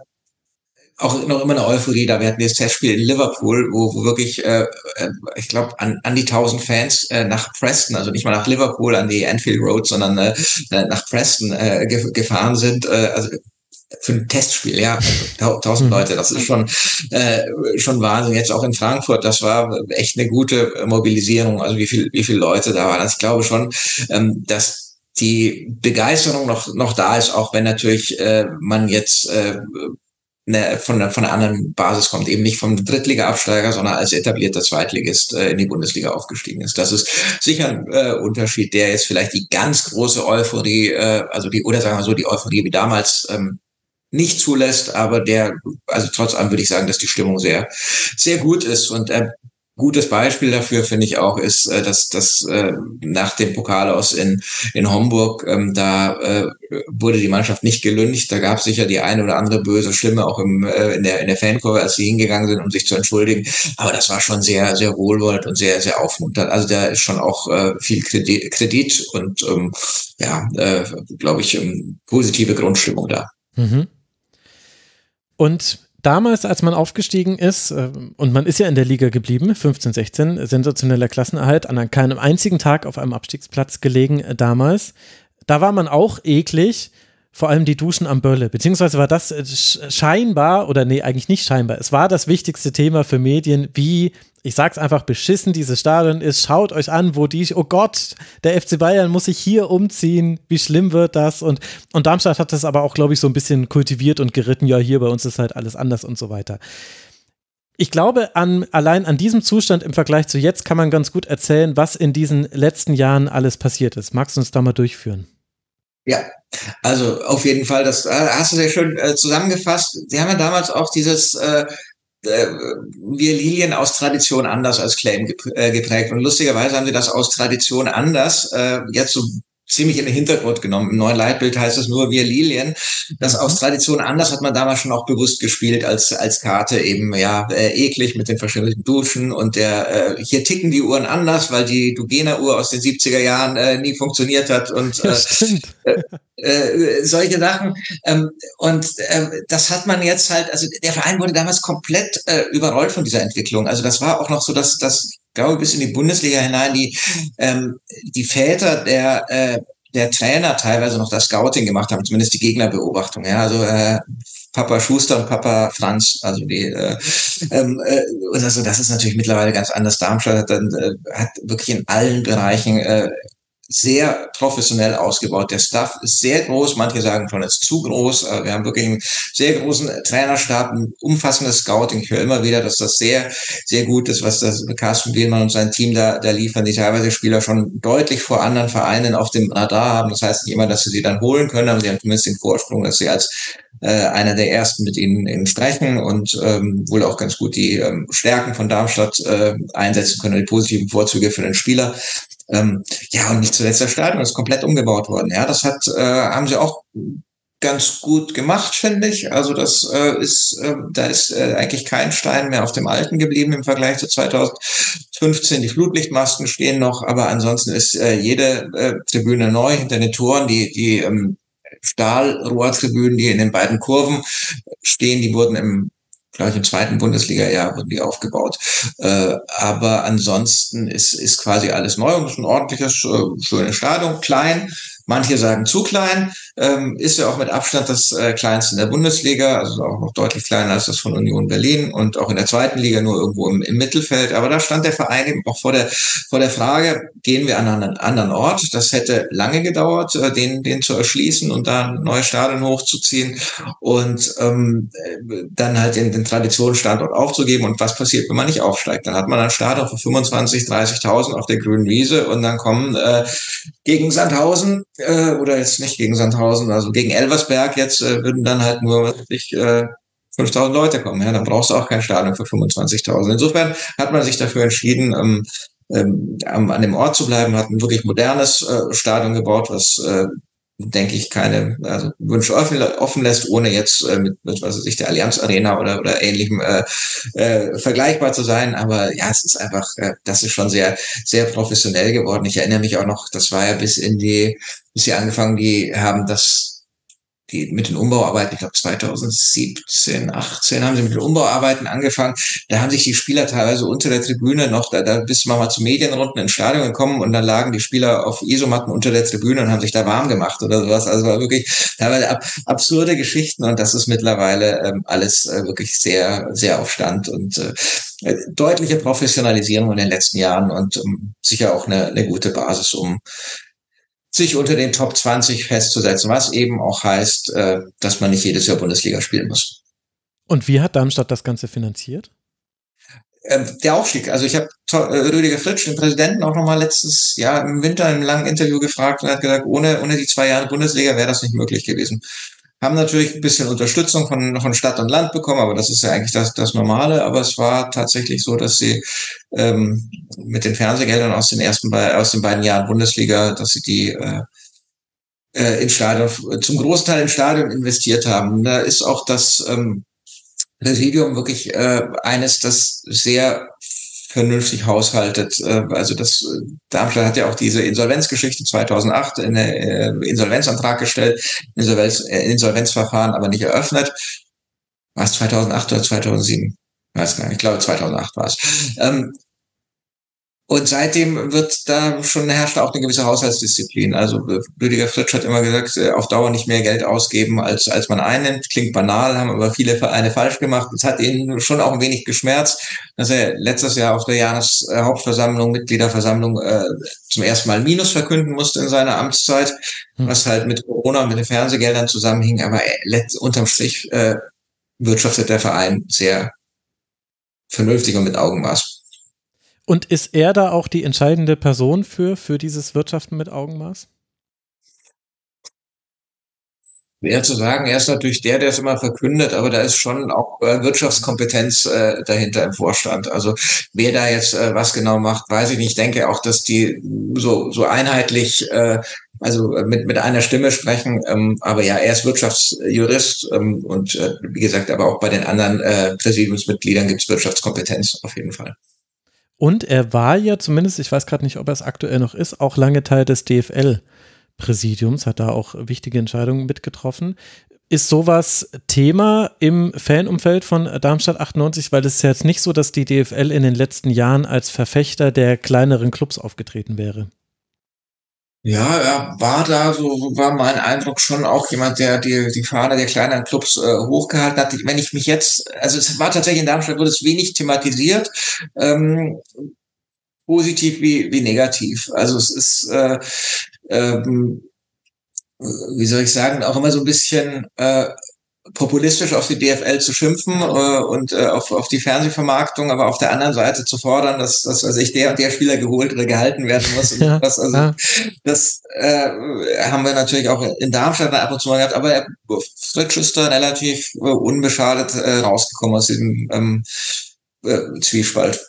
auch noch immer eine Euphorie da. Wir hatten das Testspiel in Liverpool, wo, wo wirklich, äh, äh ich glaube, an, an die 1000 Fans äh, nach Preston, also nicht mal nach Liverpool an die Anfield Road, sondern äh, nach Preston äh, gefahren sind. Äh, also für ein Testspiel, ja, also [laughs] tausend mhm. Leute, das ist schon äh, schon Wahnsinn. Jetzt auch in Frankfurt, das war echt eine gute Mobilisierung. Also wie viel wie viele Leute da waren. Also ich glaube schon, ähm, dass die Begeisterung noch noch da ist, auch wenn natürlich äh, man jetzt äh, ne, von, von einer anderen Basis kommt, eben nicht vom Drittliga-Absteiger, sondern als etablierter Zweitligist äh, in die Bundesliga aufgestiegen ist. Das ist sicher ein äh, Unterschied, der jetzt vielleicht die ganz große Euphorie, äh, also die, oder sagen wir so, die Euphorie wie damals ähm, nicht zulässt, aber der, also trotz allem würde ich sagen, dass die Stimmung sehr, sehr gut ist und äh, gutes Beispiel dafür finde ich auch ist, äh, dass dass äh, nach dem Pokal aus in in Homburg ähm, da äh, wurde die Mannschaft nicht gelüncht. Da gab es sicher die eine oder andere böse Stimme auch im äh, in der in der Fankurve, als sie hingegangen sind, um sich zu entschuldigen. Aber das war schon sehr sehr wohlwollend und sehr sehr aufmunternd. Also da ist schon auch äh, viel Kredit, Kredit und ähm, ja, äh, glaube ich, ähm, positive Grundstimmung da. Mhm. Und damals, als man aufgestiegen ist, äh, und man ist ja in der Liga geblieben, 15, 16, sensationeller Klassenerhalt, an keinem einzigen Tag auf einem Abstiegsplatz gelegen äh, damals. Da war man auch eklig, vor allem die Duschen am Bölle, beziehungsweise war das äh, scheinbar, oder nee, eigentlich nicht scheinbar, es war das wichtigste Thema für Medien, wie ich sag's einfach, beschissen dieses Stadion ist. Schaut euch an, wo die, oh Gott, der FC Bayern muss sich hier umziehen. Wie schlimm wird das? Und, und Darmstadt hat das aber auch, glaube ich, so ein bisschen kultiviert und geritten. Ja, hier bei uns ist halt alles anders und so weiter. Ich glaube, an, allein an diesem Zustand im Vergleich zu jetzt kann man ganz gut erzählen, was in diesen letzten Jahren alles passiert ist. Magst du uns da mal durchführen? Ja, also auf jeden Fall, das äh, hast du sehr schön äh, zusammengefasst. Sie haben ja damals auch dieses äh, äh, wir Lilien aus Tradition anders als Claim äh, geprägt. Und lustigerweise haben sie das aus Tradition anders äh, jetzt so ziemlich in den Hintergrund genommen. Im neuen Leitbild heißt es nur wir Lilien. Das mhm. aus Tradition anders hat man damals schon auch bewusst gespielt als als Karte eben ja äh, eklig mit den verschiedenen Duschen und der äh, hier ticken die Uhren anders, weil die Dugena Uhr aus den 70er Jahren äh, nie funktioniert hat und äh, äh, äh, solche Sachen. Ähm, und äh, das hat man jetzt halt, also der Verein wurde damals komplett äh, überrollt von dieser Entwicklung. Also das war auch noch so, dass das glaube bis in die Bundesliga hinein die ähm, die Väter der äh, der Trainer teilweise noch das Scouting gemacht haben, zumindest die Gegnerbeobachtung. Ja, also äh, Papa Schuster und Papa Franz, also die, äh, [laughs] ähm, äh, also das ist natürlich mittlerweile ganz anders. Darmstadt hat dann äh, hat wirklich in allen Bereichen äh, sehr professionell ausgebaut. Der Staff ist sehr groß, manche sagen schon, es ist zu groß. Wir haben wirklich einen sehr großen Trainerstab, ein umfassendes Scouting. Ich höre immer wieder, dass das sehr, sehr gut ist, was das Carsten Bielmann und sein Team da, da liefern, die teilweise Spieler schon deutlich vor anderen Vereinen auf dem Radar haben. Das heißt nicht immer, dass sie sie dann holen können, aber sie haben zumindest den Vorsprung, dass sie als äh, einer der ersten mit ihnen, ihnen sprechen und ähm, wohl auch ganz gut die ähm, Stärken von Darmstadt äh, einsetzen können, die positiven Vorzüge für den Spieler. Ähm, ja, und nicht zuletzt das Stadion ist komplett umgebaut worden. Ja, das hat, äh, haben sie auch ganz gut gemacht, finde ich. Also das äh, ist, äh, da ist äh, eigentlich kein Stein mehr auf dem alten geblieben im Vergleich zu 2015. Die Flutlichtmasken stehen noch, aber ansonsten ist äh, jede äh, Tribüne neu hinter den Toren. Die, die ähm, Stahlrohrtribünen, die in den beiden Kurven stehen, die wurden im glaube ich, im zweiten Bundesliga-Jahr wurden die aufgebaut. Äh, aber ansonsten ist, ist quasi alles neu und ist ein ordentliches, äh, schönes Stadion, klein, Manche sagen zu klein, ähm, ist ja auch mit Abstand das äh, kleinste in der Bundesliga, also auch noch deutlich kleiner als das von Union Berlin und auch in der zweiten Liga nur irgendwo im, im Mittelfeld. Aber da stand der Verein eben auch vor der, vor der Frage, gehen wir an einen anderen Ort? Das hätte lange gedauert, äh, den, den zu erschließen und da ein neues Stadion hochzuziehen und ähm, dann halt den, den Traditionsstandort aufzugeben. Und was passiert, wenn man nicht aufsteigt? Dann hat man ein Stadion für 25, 30.000 auf der grünen Wiese und dann kommen äh, gegen Sandhausen äh, oder jetzt nicht gegen Sandhausen, also gegen Elversberg jetzt äh, würden dann halt nur ich, äh, 5000 Leute kommen. Ja, dann brauchst du auch kein Stadion für 25.000. Insofern hat man sich dafür entschieden, ähm, ähm, an dem Ort zu bleiben, hat ein wirklich modernes äh, Stadion gebaut, was äh, denke ich, keine also Wünsche offen, offen lässt, ohne jetzt äh, mit, mit was weiß ich, der Allianz Arena oder, oder ähnlichem äh, äh, vergleichbar zu sein. Aber ja, es ist einfach, äh, das ist schon sehr, sehr professionell geworden. Ich erinnere mich auch noch, das war ja bis in die, bis sie angefangen, die haben das die mit den Umbauarbeiten, ich glaube 2017, 18 haben sie mit den Umbauarbeiten angefangen. Da haben sich die Spieler teilweise unter der Tribüne noch, da, da bist du mal zu Medienrunden ins Stadion gekommen und dann lagen die Spieler auf Isomatten unter der Tribüne und haben sich da warm gemacht oder sowas. Also war wirklich teilweise ab, absurde Geschichten und das ist mittlerweile ähm, alles äh, wirklich sehr, sehr auf Stand und äh, deutliche Professionalisierung in den letzten Jahren und ähm, sicher auch eine, eine gute Basis, um sich unter den Top 20 festzusetzen, was eben auch heißt, äh, dass man nicht jedes Jahr Bundesliga spielen muss. Und wie hat Darmstadt das Ganze finanziert? Ähm, der Aufstieg. Also ich habe äh, Rüdiger Fritsch, den Präsidenten, auch nochmal letztes Jahr im Winter in einem langen Interview gefragt und er hat gesagt, ohne, ohne die zwei Jahre Bundesliga wäre das nicht möglich gewesen haben natürlich ein bisschen Unterstützung von, von Stadt und Land bekommen, aber das ist ja eigentlich das, das Normale. Aber es war tatsächlich so, dass sie ähm, mit den Fernsehgeldern aus den ersten aus den beiden Jahren Bundesliga, dass sie die äh, äh, ins Stadion, zum großen Teil ins Stadion investiert haben. Da ist auch das ähm, Präsidium wirklich äh, eines, das sehr vernünftig haushaltet. Äh, also das Darmstadt hat ja auch diese Insolvenzgeschichte 2008 in der äh, Insolvenzantrag gestellt, Insolvenz, äh, Insolvenzverfahren aber nicht eröffnet. War es 2008 oder 2007? Weiß gar nicht. Ich glaube 2008 war es. Und seitdem wird da schon herrscht auch eine gewisse Haushaltsdisziplin. Also Rüdiger Fritsch hat immer gesagt, äh, auf Dauer nicht mehr Geld ausgeben, als, als man einnimmt. Klingt banal, haben aber viele Vereine falsch gemacht. Es hat ihn schon auch ein wenig geschmerzt, dass er letztes Jahr auf der Jahreshauptversammlung, Mitgliederversammlung äh, zum ersten Mal Minus verkünden musste in seiner Amtszeit, hm. was halt mit Corona und mit den Fernsehgeldern zusammenhing. Aber äh, unterm Strich äh, wirtschaftet der Verein sehr vernünftig und mit Augenmaß. Und ist er da auch die entscheidende Person für, für dieses Wirtschaften mit Augenmaß? Schwer zu sagen, er ist natürlich der, der es immer verkündet, aber da ist schon auch äh, Wirtschaftskompetenz äh, dahinter im Vorstand. Also wer da jetzt äh, was genau macht, weiß ich nicht. Ich denke auch, dass die so, so einheitlich, äh, also mit, mit einer Stimme sprechen. Ähm, aber ja, er ist Wirtschaftsjurist ähm, und äh, wie gesagt, aber auch bei den anderen äh, Präsidiumsmitgliedern gibt es Wirtschaftskompetenz auf jeden Fall. Und er war ja zumindest, ich weiß gerade nicht, ob er es aktuell noch ist, auch lange Teil des DFL-Präsidiums, hat da auch wichtige Entscheidungen mitgetroffen. Ist sowas Thema im Fanumfeld von Darmstadt 98? Weil es ist ja jetzt nicht so, dass die DFL in den letzten Jahren als Verfechter der kleineren Clubs aufgetreten wäre. Ja, er war da, so war mein Eindruck schon auch jemand, der die, die Fahne der kleineren Clubs äh, hochgehalten hat. Wenn ich mich jetzt, also es war tatsächlich in Darmstadt, wurde es wenig thematisiert, ähm, positiv wie, wie negativ. Also es ist, äh, ähm, wie soll ich sagen, auch immer so ein bisschen äh, populistisch auf die DFL zu schimpfen äh, und äh, auf, auf die Fernsehvermarktung, aber auf der anderen Seite zu fordern, dass, dass weiß ich, der und der Spieler geholt oder gehalten werden muss. [laughs] Ja, was, also, ja. Das äh, haben wir natürlich auch in Darmstadt ab und zu mal gehabt, aber Fritsch ist da relativ äh, unbeschadet äh, rausgekommen aus diesem ähm, äh, Zwiespalt.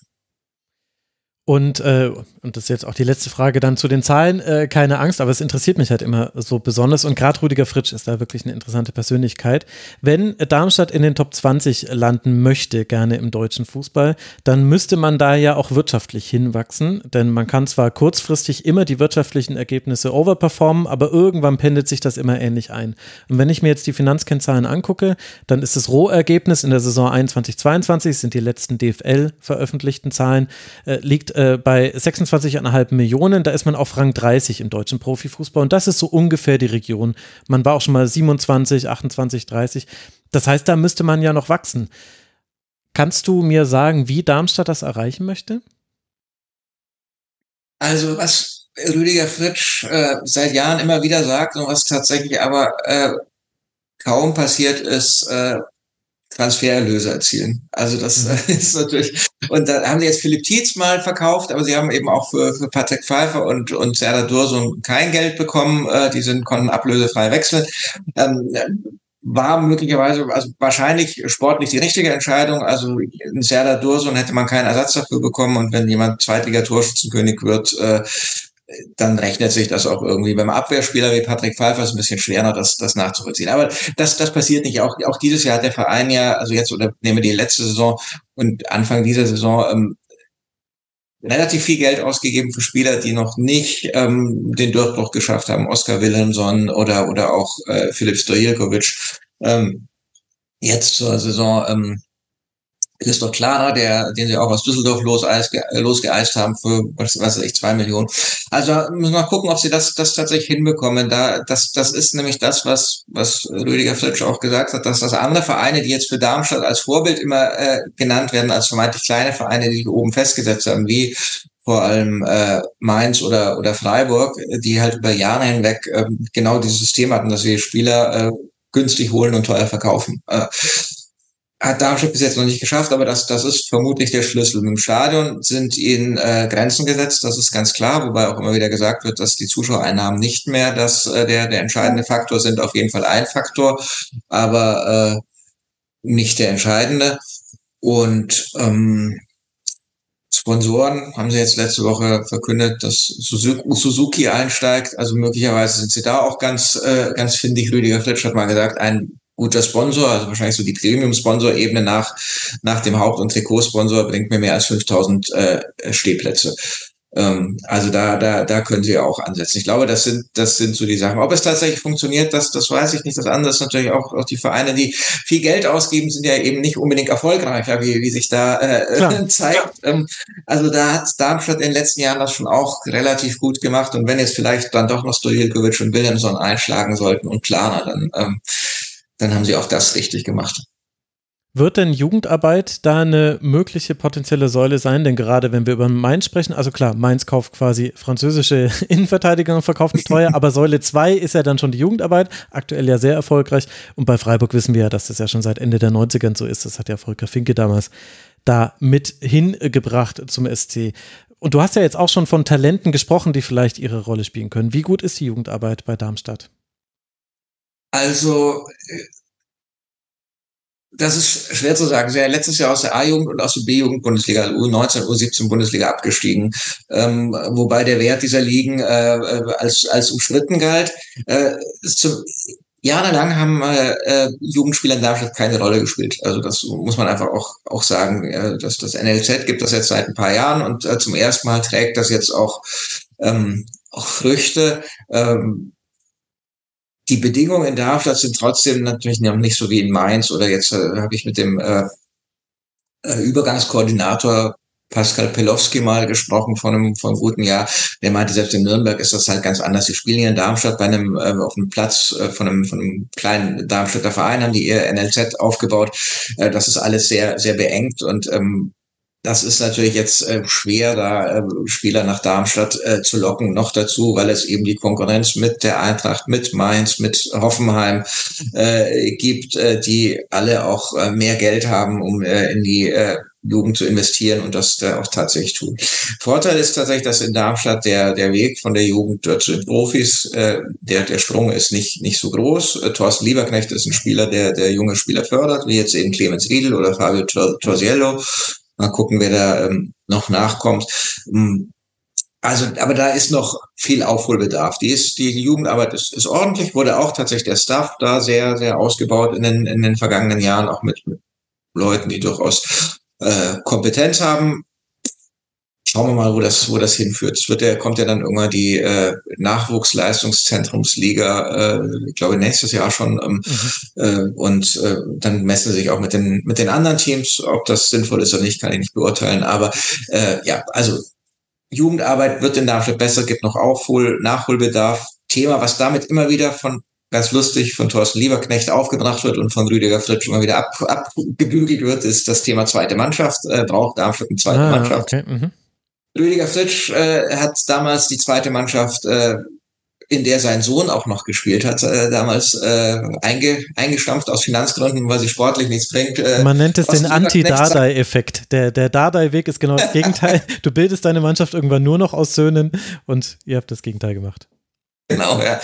Und, äh, und das ist jetzt auch die letzte Frage dann zu den Zahlen. Äh, keine Angst, aber es interessiert mich halt immer so besonders. Und gerade Rüdiger Fritsch ist da wirklich eine interessante Persönlichkeit. Wenn Darmstadt in den Top 20 landen möchte, gerne im deutschen Fußball, dann müsste man da ja auch wirtschaftlich hinwachsen. Denn man kann zwar kurzfristig immer die wirtschaftlichen Ergebnisse overperformen, aber irgendwann pendelt sich das immer ähnlich ein. Und wenn ich mir jetzt die Finanzkennzahlen angucke, dann ist das Rohergebnis in der Saison 21-22, sind die letzten DFL veröffentlichten Zahlen, äh, liegt äh, bei 26,5 Millionen. Da ist man auf Rang 30 im deutschen Profifußball und das ist so ungefähr die Region. Man war auch schon mal 27, 28, 30. Das heißt, da müsste man ja noch wachsen. Kannst du mir sagen, wie Darmstadt das erreichen möchte? Also was Rüdiger Fritsch äh, seit Jahren immer wieder sagt und was tatsächlich aber äh, kaum passiert ist, äh, Transfererlöse erzielen. Also das mhm. [laughs] ist natürlich, und da haben sie jetzt Philipp Tietz mal verkauft, aber sie haben eben auch für, für Patrick Pfeiffer und, und Serdar Dursun kein Geld bekommen. Äh, die sind, konnten ablösefrei wechseln. Ähm, war möglicherweise, also wahrscheinlich sportlich die richtige Entscheidung. Also in Serdar Dursun hätte man keinen Ersatz dafür bekommen und wenn jemand Zweitliga-Torschützenkönig wird, äh, dann rechnet sich das auch irgendwie beim Abwehrspieler wie Patrick Pfeiffer ist ein bisschen schwerer, das, das nachzuvollziehen. Aber das, das passiert nicht. Auch, auch dieses Jahr hat der Verein ja, also jetzt oder nehmen wir die letzte Saison und Anfang dieser Saison ähm, relativ viel Geld ausgegeben für Spieler, die noch nicht ähm, den Durchbruch geschafft haben. Oskar Wilhelmsson oder, oder auch äh, Filip Stojilkovic. Ähm, jetzt zur Saison ähm, Christoph Klara, der, den sie auch aus Düsseldorf losgeeist, losgeeist haben für, was weiß ich, zwei Millionen. Also müssen wir mal gucken, ob sie das, das tatsächlich hinbekommen. Da, das, das ist nämlich das, was, was Rüdiger Flitsch auch gesagt hat, dass das andere Vereine, die jetzt für Darmstadt als Vorbild immer äh, genannt werden, als vermeintlich kleine Vereine, die sich oben festgesetzt haben, wie vor allem äh, Mainz oder, oder Freiburg, die halt über Jahre hinweg äh, genau dieses System hatten, dass sie Spieler äh, günstig holen und teuer verkaufen. Äh, hat Darmstadt bis jetzt noch nicht geschafft, aber das, das ist vermutlich der Schlüssel. Im Stadion sind ihnen äh, Grenzen gesetzt, das ist ganz klar, wobei auch immer wieder gesagt wird, dass die Zuschauereinnahmen nicht mehr das, äh, der, der entscheidende Faktor sind, auf jeden Fall ein Faktor, aber äh, nicht der entscheidende. Und ähm, Sponsoren haben sie jetzt letzte Woche verkündet, dass Suzuki einsteigt. Also möglicherweise sind sie da auch ganz, äh, ganz findig. Rüdiger Flitsch hat mal gesagt, ein guter Sponsor, also wahrscheinlich so die Premium-Sponsor-Ebene nach, nach dem Haupt- und Trikotsponsor bringt mir mehr als 5000 äh, Stehplätze. Ähm, also da, da, da können sie auch ansetzen. Ich glaube, das sind, das sind so die Sachen. Ob es tatsächlich funktioniert, das, das weiß ich nicht. Das andere ist natürlich auch, auch die Vereine, die viel Geld ausgeben, sind ja eben nicht unbedingt erfolgreicher, wie, wie sich da äh, [laughs] zeigt. Ähm, also da hat Darmstadt in den letzten Jahren das schon auch relativ gut gemacht. Und wenn jetzt vielleicht dann doch noch Stojilkovic und Wilhelmsson einschlagen sollten und Planer, dann ähm, dann haben sie auch das richtig gemacht. Wird denn Jugendarbeit da eine mögliche potenzielle Säule sein? Denn gerade wenn wir über Mainz sprechen, also klar, Mainz kauft quasi französische [laughs] Innenverteidiger und verkauft die teuer, [laughs] aber Säule 2 ist ja dann schon die Jugendarbeit, aktuell ja sehr erfolgreich. Und bei Freiburg wissen wir ja, dass das ja schon seit Ende der 90ern so ist. Das hat ja Volker Finke damals da mit hingebracht zum SC. Und du hast ja jetzt auch schon von Talenten gesprochen, die vielleicht ihre Rolle spielen können. Wie gut ist die Jugendarbeit bei Darmstadt? Also, das ist schwer zu sagen. Sie sind ja letztes Jahr aus der A-Jugend und aus der B-Jugend Bundesliga, U19, U17 Bundesliga abgestiegen, ähm, wobei der Wert dieser Ligen äh, äh als, als umstritten galt. Äh, zum, jahrelang haben äh, äh, Jugendspieler in Darmstadt keine Rolle gespielt. Also das muss man einfach auch, auch sagen. Äh, dass das NLZ gibt das jetzt seit ein paar Jahren und äh, zum ersten Mal trägt das jetzt auch, ähm, auch Früchte. Ähm, die Bedingungen in Darmstadt sind trotzdem natürlich noch nicht so wie in Mainz oder jetzt äh, habe ich mit dem äh, äh, Übergangskoordinator Pascal Pelowski mal gesprochen von einem, von einem guten Jahr. Der meinte, selbst in Nürnberg ist das halt ganz anders. Sie spielen hier in Darmstadt bei einem, äh, auf einem Platz äh, von, einem, von einem kleinen Darmstädter Verein, haben die ihr NLZ aufgebaut. Äh, das ist alles sehr, sehr beengt und ähm, das ist natürlich jetzt äh, schwer, da äh, Spieler nach Darmstadt äh, zu locken. Noch dazu, weil es eben die Konkurrenz mit der Eintracht, mit Mainz, mit Hoffenheim äh, gibt, äh, die alle auch äh, mehr Geld haben, um äh, in die äh, Jugend zu investieren und das da auch tatsächlich tun. Vorteil ist tatsächlich, dass in Darmstadt der, der Weg von der Jugend zu den Profis, äh, der, der Sprung ist nicht, nicht so groß. Äh, Thorsten Lieberknecht ist ein Spieler, der, der junge Spieler fördert, wie jetzt eben Clemens Riedel oder Fabio Torsiello. Mal gucken, wer da ähm, noch nachkommt. Mm, also, aber da ist noch viel Aufholbedarf. Die ist, die Jugendarbeit ist, ist ordentlich, wurde auch tatsächlich der Staff da sehr, sehr ausgebaut in den, in den vergangenen Jahren, auch mit, mit Leuten, die durchaus äh, Kompetenz haben. Schauen wir mal, wo das, wo das hinführt. Es wird ja, kommt ja dann irgendwann die äh, Nachwuchsleistungszentrumsliga, äh, ich glaube nächstes Jahr schon. Ähm, mhm. äh, und äh, dann messen sie sich auch mit den, mit den anderen Teams. Ob das sinnvoll ist oder nicht, kann ich nicht beurteilen. Aber äh, ja, also Jugendarbeit wird in Darmstadt besser, gibt noch Aufhol, Nachholbedarf. Thema, was damit immer wieder von ganz lustig von Thorsten Lieberknecht aufgebracht wird und von Rüdiger Fritsch immer wieder ab, abgebügelt wird, ist das Thema zweite Mannschaft. Äh, braucht Darmstadt eine zweite ah, Mannschaft. Okay. Mhm. Rüdiger Fritsch äh, hat damals die zweite Mannschaft, äh, in der sein Sohn auch noch gespielt hat, äh, damals äh, einge, eingestampft aus Finanzgründen, weil sie sportlich nichts bringt. Äh, Man nennt es den Anti-Dardai-Effekt. Der, der Dardai-Weg ist genau das [laughs] Gegenteil. du bildest deine Mannschaft irgendwann nur noch aus Söhnen und ihr habt das Gegenteil gemacht. Genau, ja.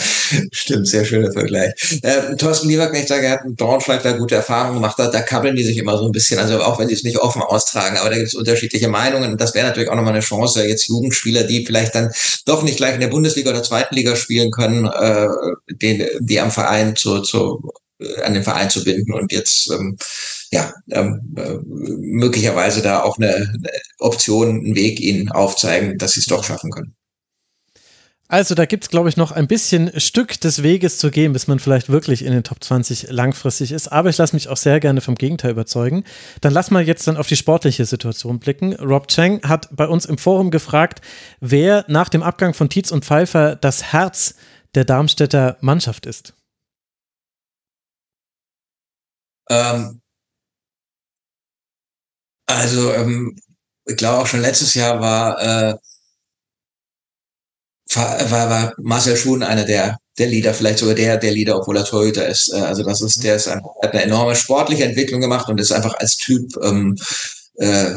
Stimmt, sehr schöner Vergleich. Äh, Thorsten Lieberknecht sagt, er hat in Braunschweig da gute Erfahrungen gemacht, da, da kabbeln die sich immer so ein bisschen, also auch wenn sie es nicht offen austragen, aber da gibt es unterschiedliche Meinungen und das wäre natürlich auch nochmal eine Chance, jetzt Jugendspieler, die vielleicht dann doch nicht gleich in der Bundesliga oder zweiten Liga spielen können, äh, den, die am Verein zu, zu äh, an den Verein zu binden und jetzt ähm, ja ähm, äh, möglicherweise da auch eine, eine Option, einen Weg ihnen aufzeigen, dass sie es doch schaffen können. Also da gibt es, glaube ich, noch ein bisschen Stück des Weges zu gehen, bis man vielleicht wirklich in den Top 20 langfristig ist. Aber ich lasse mich auch sehr gerne vom Gegenteil überzeugen. Dann lass mal jetzt dann auf die sportliche Situation blicken. Rob Chang hat bei uns im Forum gefragt, wer nach dem Abgang von Tietz und Pfeiffer das Herz der Darmstädter Mannschaft ist. Ähm, also ähm, ich glaube auch schon letztes Jahr war äh, war, war Marcel Schuhn einer der, der Leader, vielleicht sogar der, der Leader, obwohl er Torhüter ist. Äh, also das ist, der ist ein, hat eine enorme sportliche Entwicklung gemacht und ist einfach als Typ ähm, äh,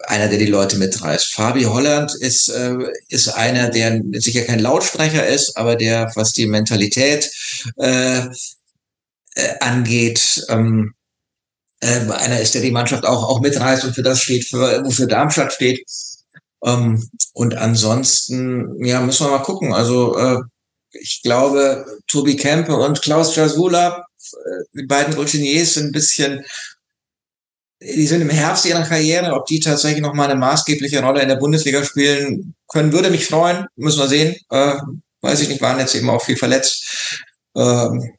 einer, der die Leute mitreißt. Fabi Holland ist, äh, ist einer, der sicher kein Lautsprecher ist, aber der, was die Mentalität äh, äh, angeht, ähm, äh, einer ist, der die Mannschaft auch, auch mitreißt und für das steht, für, wofür Darmstadt steht. Ähm, und ansonsten, ja, müssen wir mal gucken. Also äh, ich glaube, Tobi Kempe und Klaus Jasula, äh, die beiden Routiniers sind ein bisschen, die sind im Herbst ihrer Karriere, ob die tatsächlich noch mal eine maßgebliche Rolle in der Bundesliga spielen können, würde mich freuen. Müssen wir sehen. Äh, weiß ich nicht, waren jetzt eben auch viel verletzt. Ähm,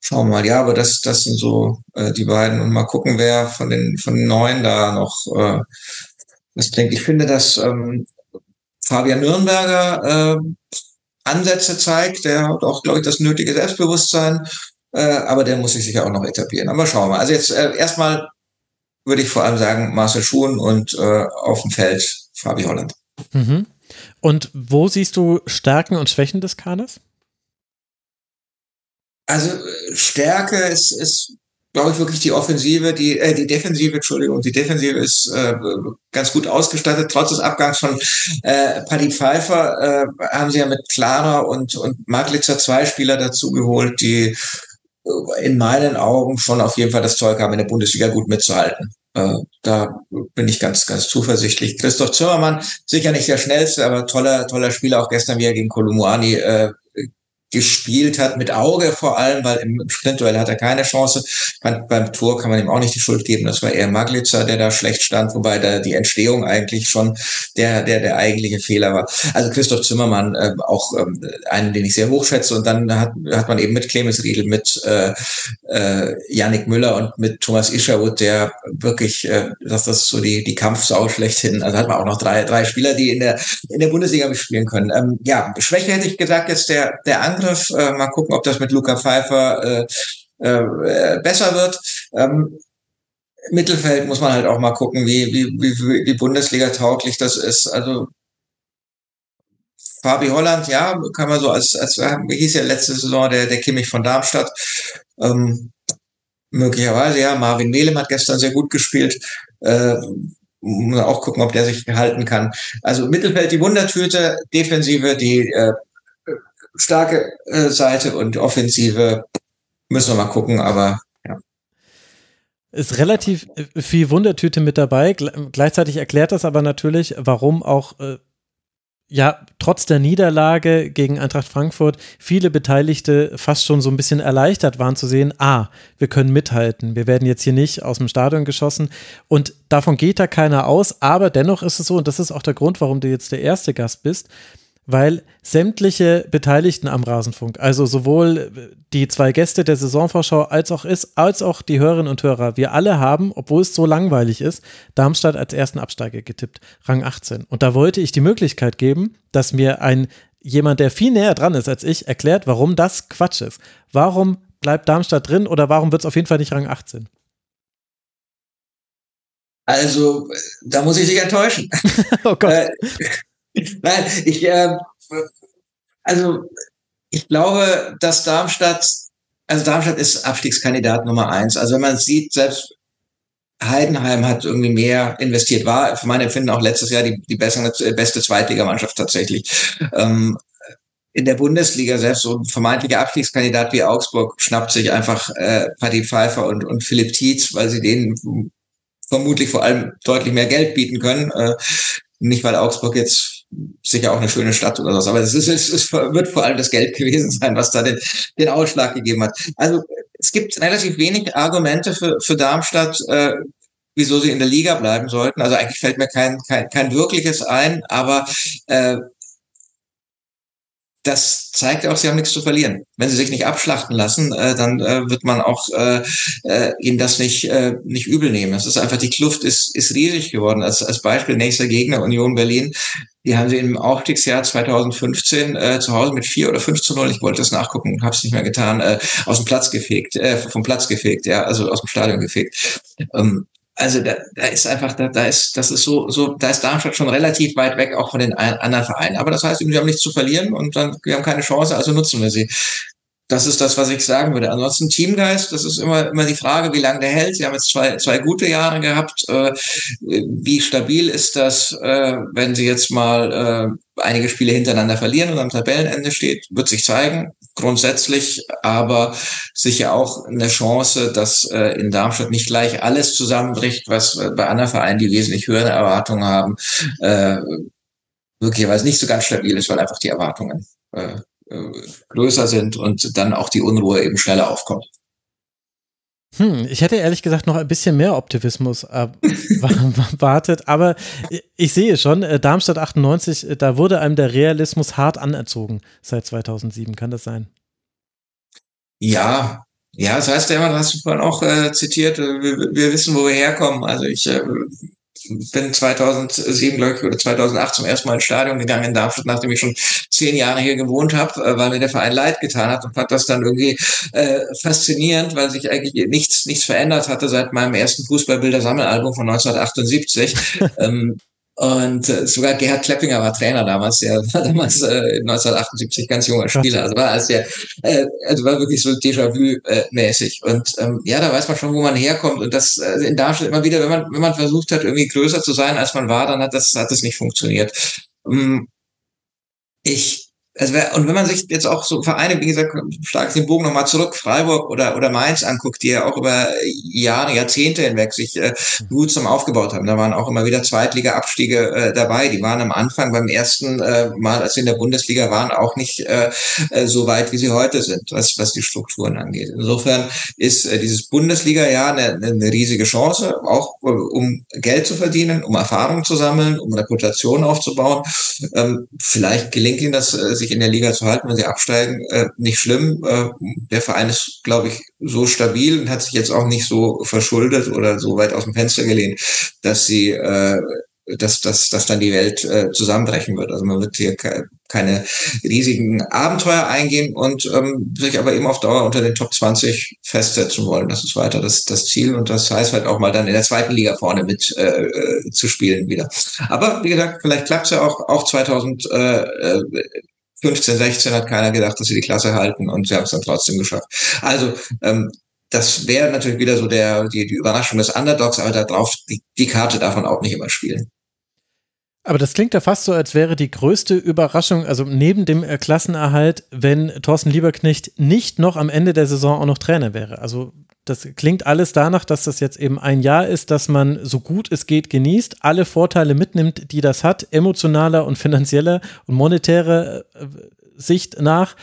schauen wir mal. Ja, aber das, das sind so äh, die beiden. Und mal gucken, wer von den, von den Neuen da noch äh, das bringt. Ich finde, dass ähm, Fabian Nürnberger äh, Ansätze zeigt. Der hat auch, glaube ich, das nötige Selbstbewusstsein. Äh, aber der muss sich sicher auch noch etablieren. Aber schauen wir mal. Also jetzt äh, erstmal würde ich vor allem sagen Marcel Schuhen und äh, auf dem Feld Fabi Holland. Mhm. Und wo siehst du Stärken und Schwächen des Kaders? Also äh, Stärke ist, ist glaube ich, wirklich die Offensive, die, äh, die Defensive, Entschuldigung, die Defensive ist äh, ganz gut ausgestattet. Trotz des Abgangs von äh, Paddy Pfeiffer äh, haben sie ja mit Clara und, und Maglitzer zwei Spieler dazu geholt, die äh, in meinen Augen schon auf jeden Fall das Zeug haben, in der Bundesliga gut mitzuhalten. Äh, da bin ich ganz, ganz zuversichtlich. Christoph Zimmermann, sicher nicht der schnellste, aber toller, toller Spieler, auch gestern wieder gegen Kolumuani äh, gespielt hat, mit Auge vor allem, weil im Sprintduell hat er keine Chance. Beim, beim Tor kann man ihm auch nicht die Schuld geben. Das war eher Maglitzer, der da schlecht stand, wobei da die Entstehung eigentlich schon der, der, der eigentliche Fehler war. Also Christoph Zimmermann, äh, auch ähm, einen, den ich sehr hoch schätze. Und dann hat, hat man eben mit Clemens Riedel, mit äh, äh, Yannick Müller und mit Thomas Isherwood, der wirklich, äh, das, das so die, die Kampfsau schlechthin. Also hat man auch noch drei, drei Spieler, die in der, in der Bundesliga spielen können. Ähm, ja, Schwäche hätte ich gesagt, ist der, der Angriff Angriff. Äh, mal gucken, ob das mit Luca Pfeiffer äh, äh, besser wird. Ähm, Mittelfeld muss man halt auch mal gucken, wie, wie, wie, wie Bundesliga tauglich das ist. Also Fabi Holland, ja, kann man so als, als hieß ja letzte Saison der, der Kimmich von Darmstadt. Ähm, möglicherweise, ja. Marvin Melem hat gestern sehr gut gespielt. Äh, auch gucken, ob der sich halten kann. Also Mittelfeld die Wundertüte, Defensive die äh, starke äh, Seite und Offensive müssen wir mal gucken, aber. Ist relativ äh, viel Wundertüte mit dabei. Gleichzeitig erklärt das aber natürlich, warum auch äh, ja, trotz der Niederlage gegen Eintracht Frankfurt viele Beteiligte fast schon so ein bisschen erleichtert waren zu sehen, ah, wir können mithalten, wir werden jetzt hier nicht aus dem Stadion geschossen und davon geht da keiner aus, aber dennoch ist es so und das ist auch der Grund, warum du jetzt der erste Gast bist, weil sämtliche Beteiligten am Rasenfunk, also sowohl die zwei Gäste der Saisonvorschau als auch ist, als auch die Hörerinnen und Hörer, wir alle haben, obwohl es so langweilig ist, Darmstadt als ersten Absteiger getippt, Rang 18. Und da wollte ich die Möglichkeit geben, dass mir ein jemand, der viel näher dran ist als ich, erklärt, warum das Quatsch ist. Warum bleibt Darmstadt drin oder warum wird es auf jeden Fall nicht Rang 18? Also, da muss ich dich enttäuschen. [laughs] oh Gott. [laughs] Nein, ich, äh, also ich glaube, dass Darmstadt, also Darmstadt ist Abstiegskandidat Nummer eins. Also wenn man sieht, selbst Heidenheim hat irgendwie mehr investiert, war für mein Empfinden auch letztes Jahr die, die bessere, beste Zweitligamannschaft tatsächlich. Ähm, in der Bundesliga selbst so ein vermeintlicher Abstiegskandidat wie Augsburg schnappt sich einfach äh, Paddy Pfeiffer und, und Philipp Tietz, weil sie denen vermutlich vor allem deutlich mehr Geld bieten können. Äh, nicht, weil Augsburg jetzt sicher auch eine schöne Stadt oder was, aber es, ist, es, es wird vor allem das Geld [laughs] gewesen sein, was da den, den Ausschlag gegeben hat. Also es gibt relativ wenig Argumente für, für Darmstadt, äh, wieso sie in der Liga bleiben sollten. Also eigentlich fällt mir kein, kein, kein wirkliches ein, aber äh, das zeigt auch, sie haben nichts zu verlieren. Wenn sie sich nicht abschlachten lassen, äh, dann äh, wird man auch äh, äh, ihnen das nicht, äh, nicht übel nehmen. Es ist einfach, die Kluft ist, ist riesig geworden. Als, als Beispiel nächster Gegner Union Berlin. Die haben sie im Aufstiegsjahr 2015 äh, zu Hause mit vier oder fünf zu null, ich wollte das nachgucken, habe es nicht mehr getan, äh, aus dem Platz gefegt, äh, vom Platz gefegt, ja, also aus dem Stadion gefegt. Ähm, also da, da ist einfach, da, da ist, das ist so, so, da ist Darmstadt schon relativ weit weg auch von den anderen Vereinen. Aber das heißt, wir haben nichts zu verlieren und dann, wir haben keine Chance, also nutzen wir sie. Das ist das, was ich sagen würde. Ansonsten Teamgeist, das ist immer, immer die Frage, wie lange der hält. Sie haben jetzt zwei, zwei gute Jahre gehabt. Äh, wie stabil ist das, äh, wenn Sie jetzt mal äh, einige Spiele hintereinander verlieren und am Tabellenende steht? Wird sich zeigen, grundsätzlich, aber sicher auch eine Chance, dass äh, in Darmstadt nicht gleich alles zusammenbricht, was äh, bei anderen Vereinen, die wesentlich höhere Erwartungen haben, äh, möglicherweise nicht so ganz stabil ist, weil einfach die Erwartungen äh, äh, größer sind und dann auch die Unruhe eben schneller aufkommt. Hm, ich hätte ehrlich gesagt noch ein bisschen mehr Optimismus erwartet, [laughs] aber ich sehe schon, äh, Darmstadt 98, äh, da wurde einem der Realismus hart anerzogen seit 2007. Kann das sein? Ja, ja, das heißt ja immer, das hast du vorhin auch äh, zitiert, wir, wir, wissen, wo wir herkommen. Also ich äh, bin 2007, glaube ich, oder 2008 zum ersten Mal ins Stadion gegangen in Darmstadt, nachdem ich schon zehn Jahre hier gewohnt habe, äh, weil mir der Verein leid getan hat und fand das dann irgendwie äh, faszinierend, weil sich eigentlich nichts, nichts verändert hatte seit meinem ersten Fußballbilder-Sammelalbum von 1978. [laughs] ähm, und äh, sogar Gerhard Kleppinger war Trainer damals, der war damals äh, 1978 ganz junger Spieler. Also war als der, äh, also war wirklich so Déjà-vu-mäßig. Und ähm, ja, da weiß man schon, wo man herkommt. Und das äh, in Darmstadt immer wieder, wenn man, wenn man versucht hat, irgendwie größer zu sein, als man war, dann hat das, hat das nicht funktioniert. Ähm, ich also und wenn man sich jetzt auch so Vereine, wie gesagt, stark den Bogen nochmal zurück, Freiburg oder, oder Mainz anguckt, die ja auch über Jahre, Jahrzehnte hinweg sich äh, gut zum aufgebaut haben. Da waren auch immer wieder Zweitliga-Abstiege äh, dabei. Die waren am Anfang beim ersten äh, Mal, als sie in der Bundesliga waren, auch nicht äh, äh, so weit, wie sie heute sind, was, was die Strukturen angeht. Insofern ist äh, dieses Bundesliga-Jahr eine, eine riesige Chance, auch äh, um Geld zu verdienen, um Erfahrung zu sammeln, um Reputation aufzubauen. Ähm, vielleicht gelingt ihnen das äh, sich in der Liga zu halten, wenn sie absteigen, äh, nicht schlimm. Äh, der Verein ist, glaube ich, so stabil und hat sich jetzt auch nicht so verschuldet oder so weit aus dem Fenster gelehnt, dass sie äh, dass, dass, dass dann die Welt äh, zusammenbrechen wird. Also man wird hier ke keine riesigen Abenteuer eingehen und ähm, sich aber eben auf Dauer unter den Top 20 festsetzen wollen. Das ist weiter das, das Ziel und das heißt halt auch mal dann in der zweiten Liga vorne mit äh, äh zu spielen wieder. Aber wie gesagt, vielleicht klappt es ja auch, auch 2000. Äh, 15, 16 hat keiner gedacht, dass sie die Klasse halten und sie haben es dann trotzdem geschafft. Also ähm, das wäre natürlich wieder so der die, die Überraschung des Underdogs, aber da drauf die, die Karte darf man auch nicht immer spielen. Aber das klingt ja fast so, als wäre die größte Überraschung, also neben dem äh, Klassenerhalt, wenn Thorsten Lieberknecht nicht noch am Ende der Saison auch noch Trainer wäre. Also das klingt alles danach, dass das jetzt eben ein Jahr ist, dass man so gut es geht genießt, alle Vorteile mitnimmt, die das hat, emotionaler und finanzieller und monetäre äh, Sicht nach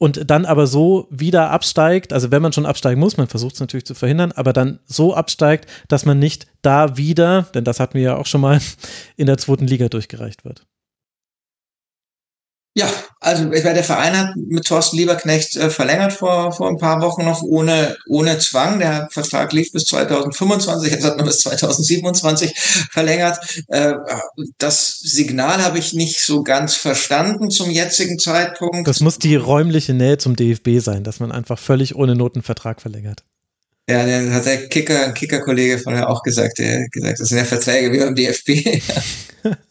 und dann aber so wieder absteigt, also wenn man schon absteigen muss, man versucht es natürlich zu verhindern, aber dann so absteigt, dass man nicht da wieder, denn das hatten wir ja auch schon mal, in der zweiten Liga durchgereicht wird. Ja, also ich meine, der Verein hat mit Thorsten Lieberknecht äh, verlängert vor, vor ein paar Wochen noch ohne, ohne Zwang. Der Vertrag lief bis 2025, jetzt hat man bis 2027 verlängert. Äh, das Signal habe ich nicht so ganz verstanden zum jetzigen Zeitpunkt. Das muss die räumliche Nähe zum DFB sein, dass man einfach völlig ohne Notenvertrag verlängert. Ja, der hat der Kicker, ein Kicker-Kollege von mir auch gesagt, der gesagt, das sind ja Verträge wie beim DFB. [laughs]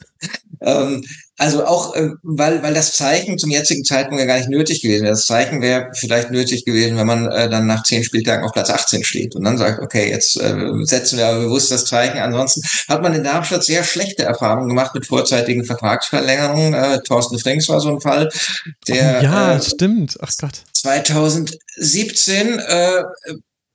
Ähm, also auch, äh, weil, weil das Zeichen zum jetzigen Zeitpunkt ja gar nicht nötig gewesen wäre. Das Zeichen wäre vielleicht nötig gewesen, wenn man äh, dann nach zehn Spieltagen auf Platz 18 steht und dann sagt, okay, jetzt äh, setzen wir aber bewusst das Zeichen. Ansonsten hat man in Darmstadt sehr schlechte Erfahrungen gemacht mit vorzeitigen Vertragsverlängerungen. Äh, Thorsten Frings war so ein Fall, der oh, ja, äh, stimmt. Ach Gott. 2017 äh,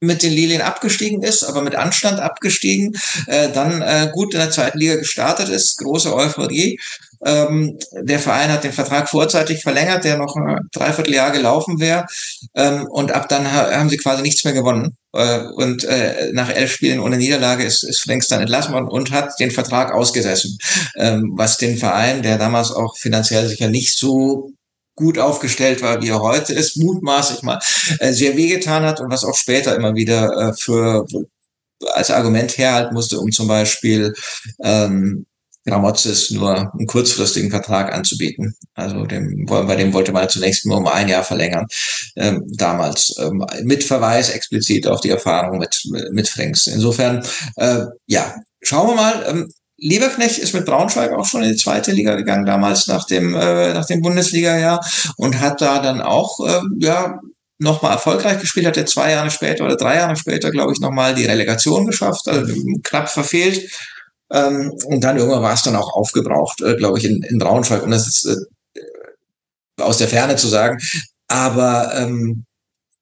mit den Lilien abgestiegen ist, aber mit Anstand abgestiegen, äh, dann äh, gut in der zweiten Liga gestartet ist, große Euphorie. Ähm, der Verein hat den Vertrag vorzeitig verlängert, der noch ein Dreivierteljahr gelaufen wäre. Ähm, und ab dann ha haben sie quasi nichts mehr gewonnen. Äh, und äh, nach elf Spielen ohne Niederlage ist, ist Franks dann entlassen worden und hat den Vertrag ausgesessen. Ähm, was den Verein, der damals auch finanziell sicher nicht so gut aufgestellt war, wie er heute ist, mutmaßlich mal äh, sehr wehgetan hat und was auch später immer wieder äh, für als Argument herhalten musste, um zum Beispiel ähm, Gramozis nur einen kurzfristigen Vertrag anzubieten. Also dem, bei dem wollte man zunächst nur um ein Jahr verlängern, ähm, damals, ähm, mit Verweis explizit auf die Erfahrung mit, mit Franks. Insofern, äh, ja, schauen wir mal. Ähm, Lieberknecht ist mit Braunschweig auch schon in die zweite Liga gegangen, damals nach dem, äh, nach dem Bundesliga-Jahr und hat da dann auch, äh, ja, nochmal erfolgreich gespielt, hat er zwei Jahre später oder drei Jahre später, glaube ich, nochmal die Relegation geschafft, also knapp verfehlt. Ähm, und dann irgendwann war es dann auch aufgebraucht, äh, glaube ich, in, in Braunschweig, um das ist äh, aus der Ferne zu sagen. Aber ähm,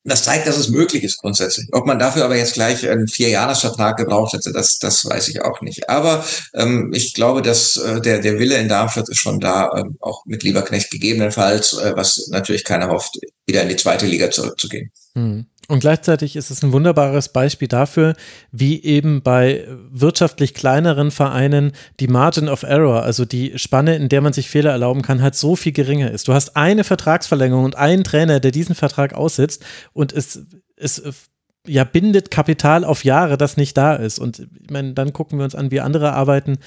das zeigt, dass es möglich ist grundsätzlich. Ob man dafür aber jetzt gleich einen Vierjahresvertrag gebraucht hätte, das, das weiß ich auch nicht. Aber ähm, ich glaube, dass äh, der, der Wille in Darmstadt ist schon da, ähm, auch mit Lieberknecht gegebenenfalls, äh, was natürlich keiner hofft, wieder in die zweite Liga zurückzugehen. Hm. Und gleichzeitig ist es ein wunderbares Beispiel dafür, wie eben bei wirtschaftlich kleineren Vereinen die Margin of Error, also die Spanne, in der man sich Fehler erlauben kann, halt so viel geringer ist. Du hast eine Vertragsverlängerung und einen Trainer, der diesen Vertrag aussitzt und es, es ja, bindet Kapital auf Jahre, das nicht da ist. Und ich meine, dann gucken wir uns an, wie andere arbeiten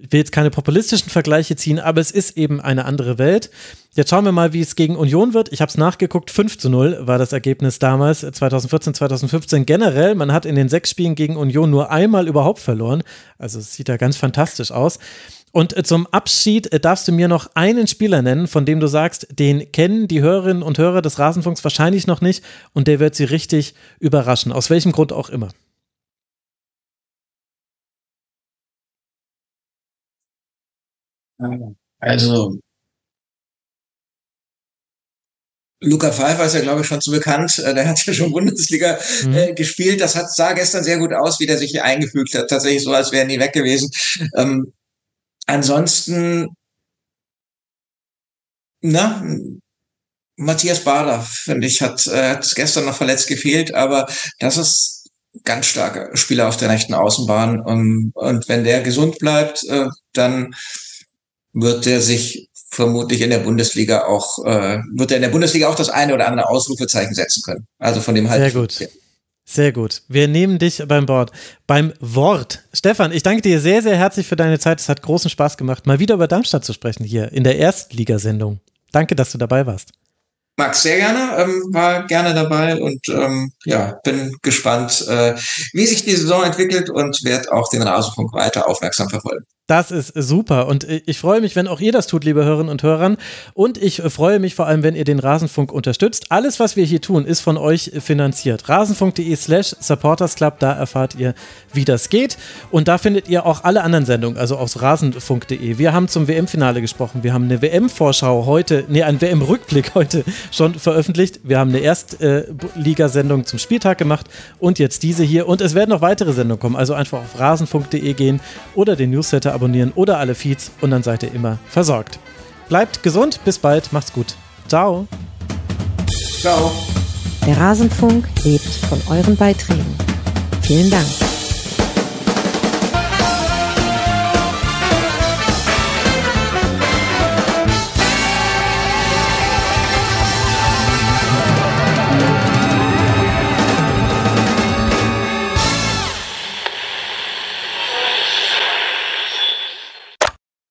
ich will jetzt keine populistischen Vergleiche ziehen, aber es ist eben eine andere Welt. Jetzt schauen wir mal, wie es gegen Union wird. Ich habe es nachgeguckt, 5 zu 0 war das Ergebnis damals, 2014, 2015 generell. Man hat in den sechs Spielen gegen Union nur einmal überhaupt verloren. Also es sieht da ganz fantastisch aus. Und äh, zum Abschied äh, darfst du mir noch einen Spieler nennen, von dem du sagst, den kennen die Hörerinnen und Hörer des Rasenfunks wahrscheinlich noch nicht und der wird sie richtig überraschen, aus welchem Grund auch immer. Also Luca Pfeiffer ist ja, glaube ich, schon zu bekannt. Äh, der hat ja schon Bundesliga mhm. äh, gespielt. Das hat, sah gestern sehr gut aus, wie der sich hier eingefügt hat. Tatsächlich so, als wäre nie weg gewesen. Ähm, ansonsten, na, Matthias Bader, finde ich, hat, äh, hat gestern noch verletzt gefehlt, aber das ist ganz starker Spieler auf der rechten Außenbahn. Um, ähm, und wenn der gesund bleibt, äh, dann wird er sich vermutlich in der Bundesliga auch, äh, wird er in der Bundesliga auch das eine oder andere Ausrufezeichen setzen können. Also von dem halt. Sehr gut. Sehr gut. Wir nehmen dich beim Wort. Beim Wort. Stefan, ich danke dir sehr, sehr herzlich für deine Zeit. Es hat großen Spaß gemacht, mal wieder über Darmstadt zu sprechen hier in der Erstligasendung. Danke, dass du dabei warst. Max, sehr gerne, ähm, war gerne dabei und ähm, ja, bin gespannt, äh, wie sich die Saison entwickelt und werde auch den Rasenfunk weiter aufmerksam verfolgen. Das ist super und ich freue mich, wenn auch ihr das tut, liebe Hörerinnen und Hörer. Und ich freue mich vor allem, wenn ihr den Rasenfunk unterstützt. Alles, was wir hier tun, ist von euch finanziert. Rasenfunk.de slash supportersclub, da erfahrt ihr, wie das geht. Und da findet ihr auch alle anderen Sendungen, also aus rasenfunk.de. Wir haben zum WM-Finale gesprochen. Wir haben eine WM-Vorschau heute, nee, ein WM-Rückblick [laughs] heute schon veröffentlicht. Wir haben eine Erstligasendung zum Spieltag gemacht und jetzt diese hier. Und es werden noch weitere Sendungen kommen. Also einfach auf rasenfunk.de gehen oder den Newsletter abonnieren oder alle Feeds und dann seid ihr immer versorgt. Bleibt gesund, bis bald, macht's gut. Ciao. Ciao. Der Rasenfunk lebt von euren Beiträgen. Vielen Dank.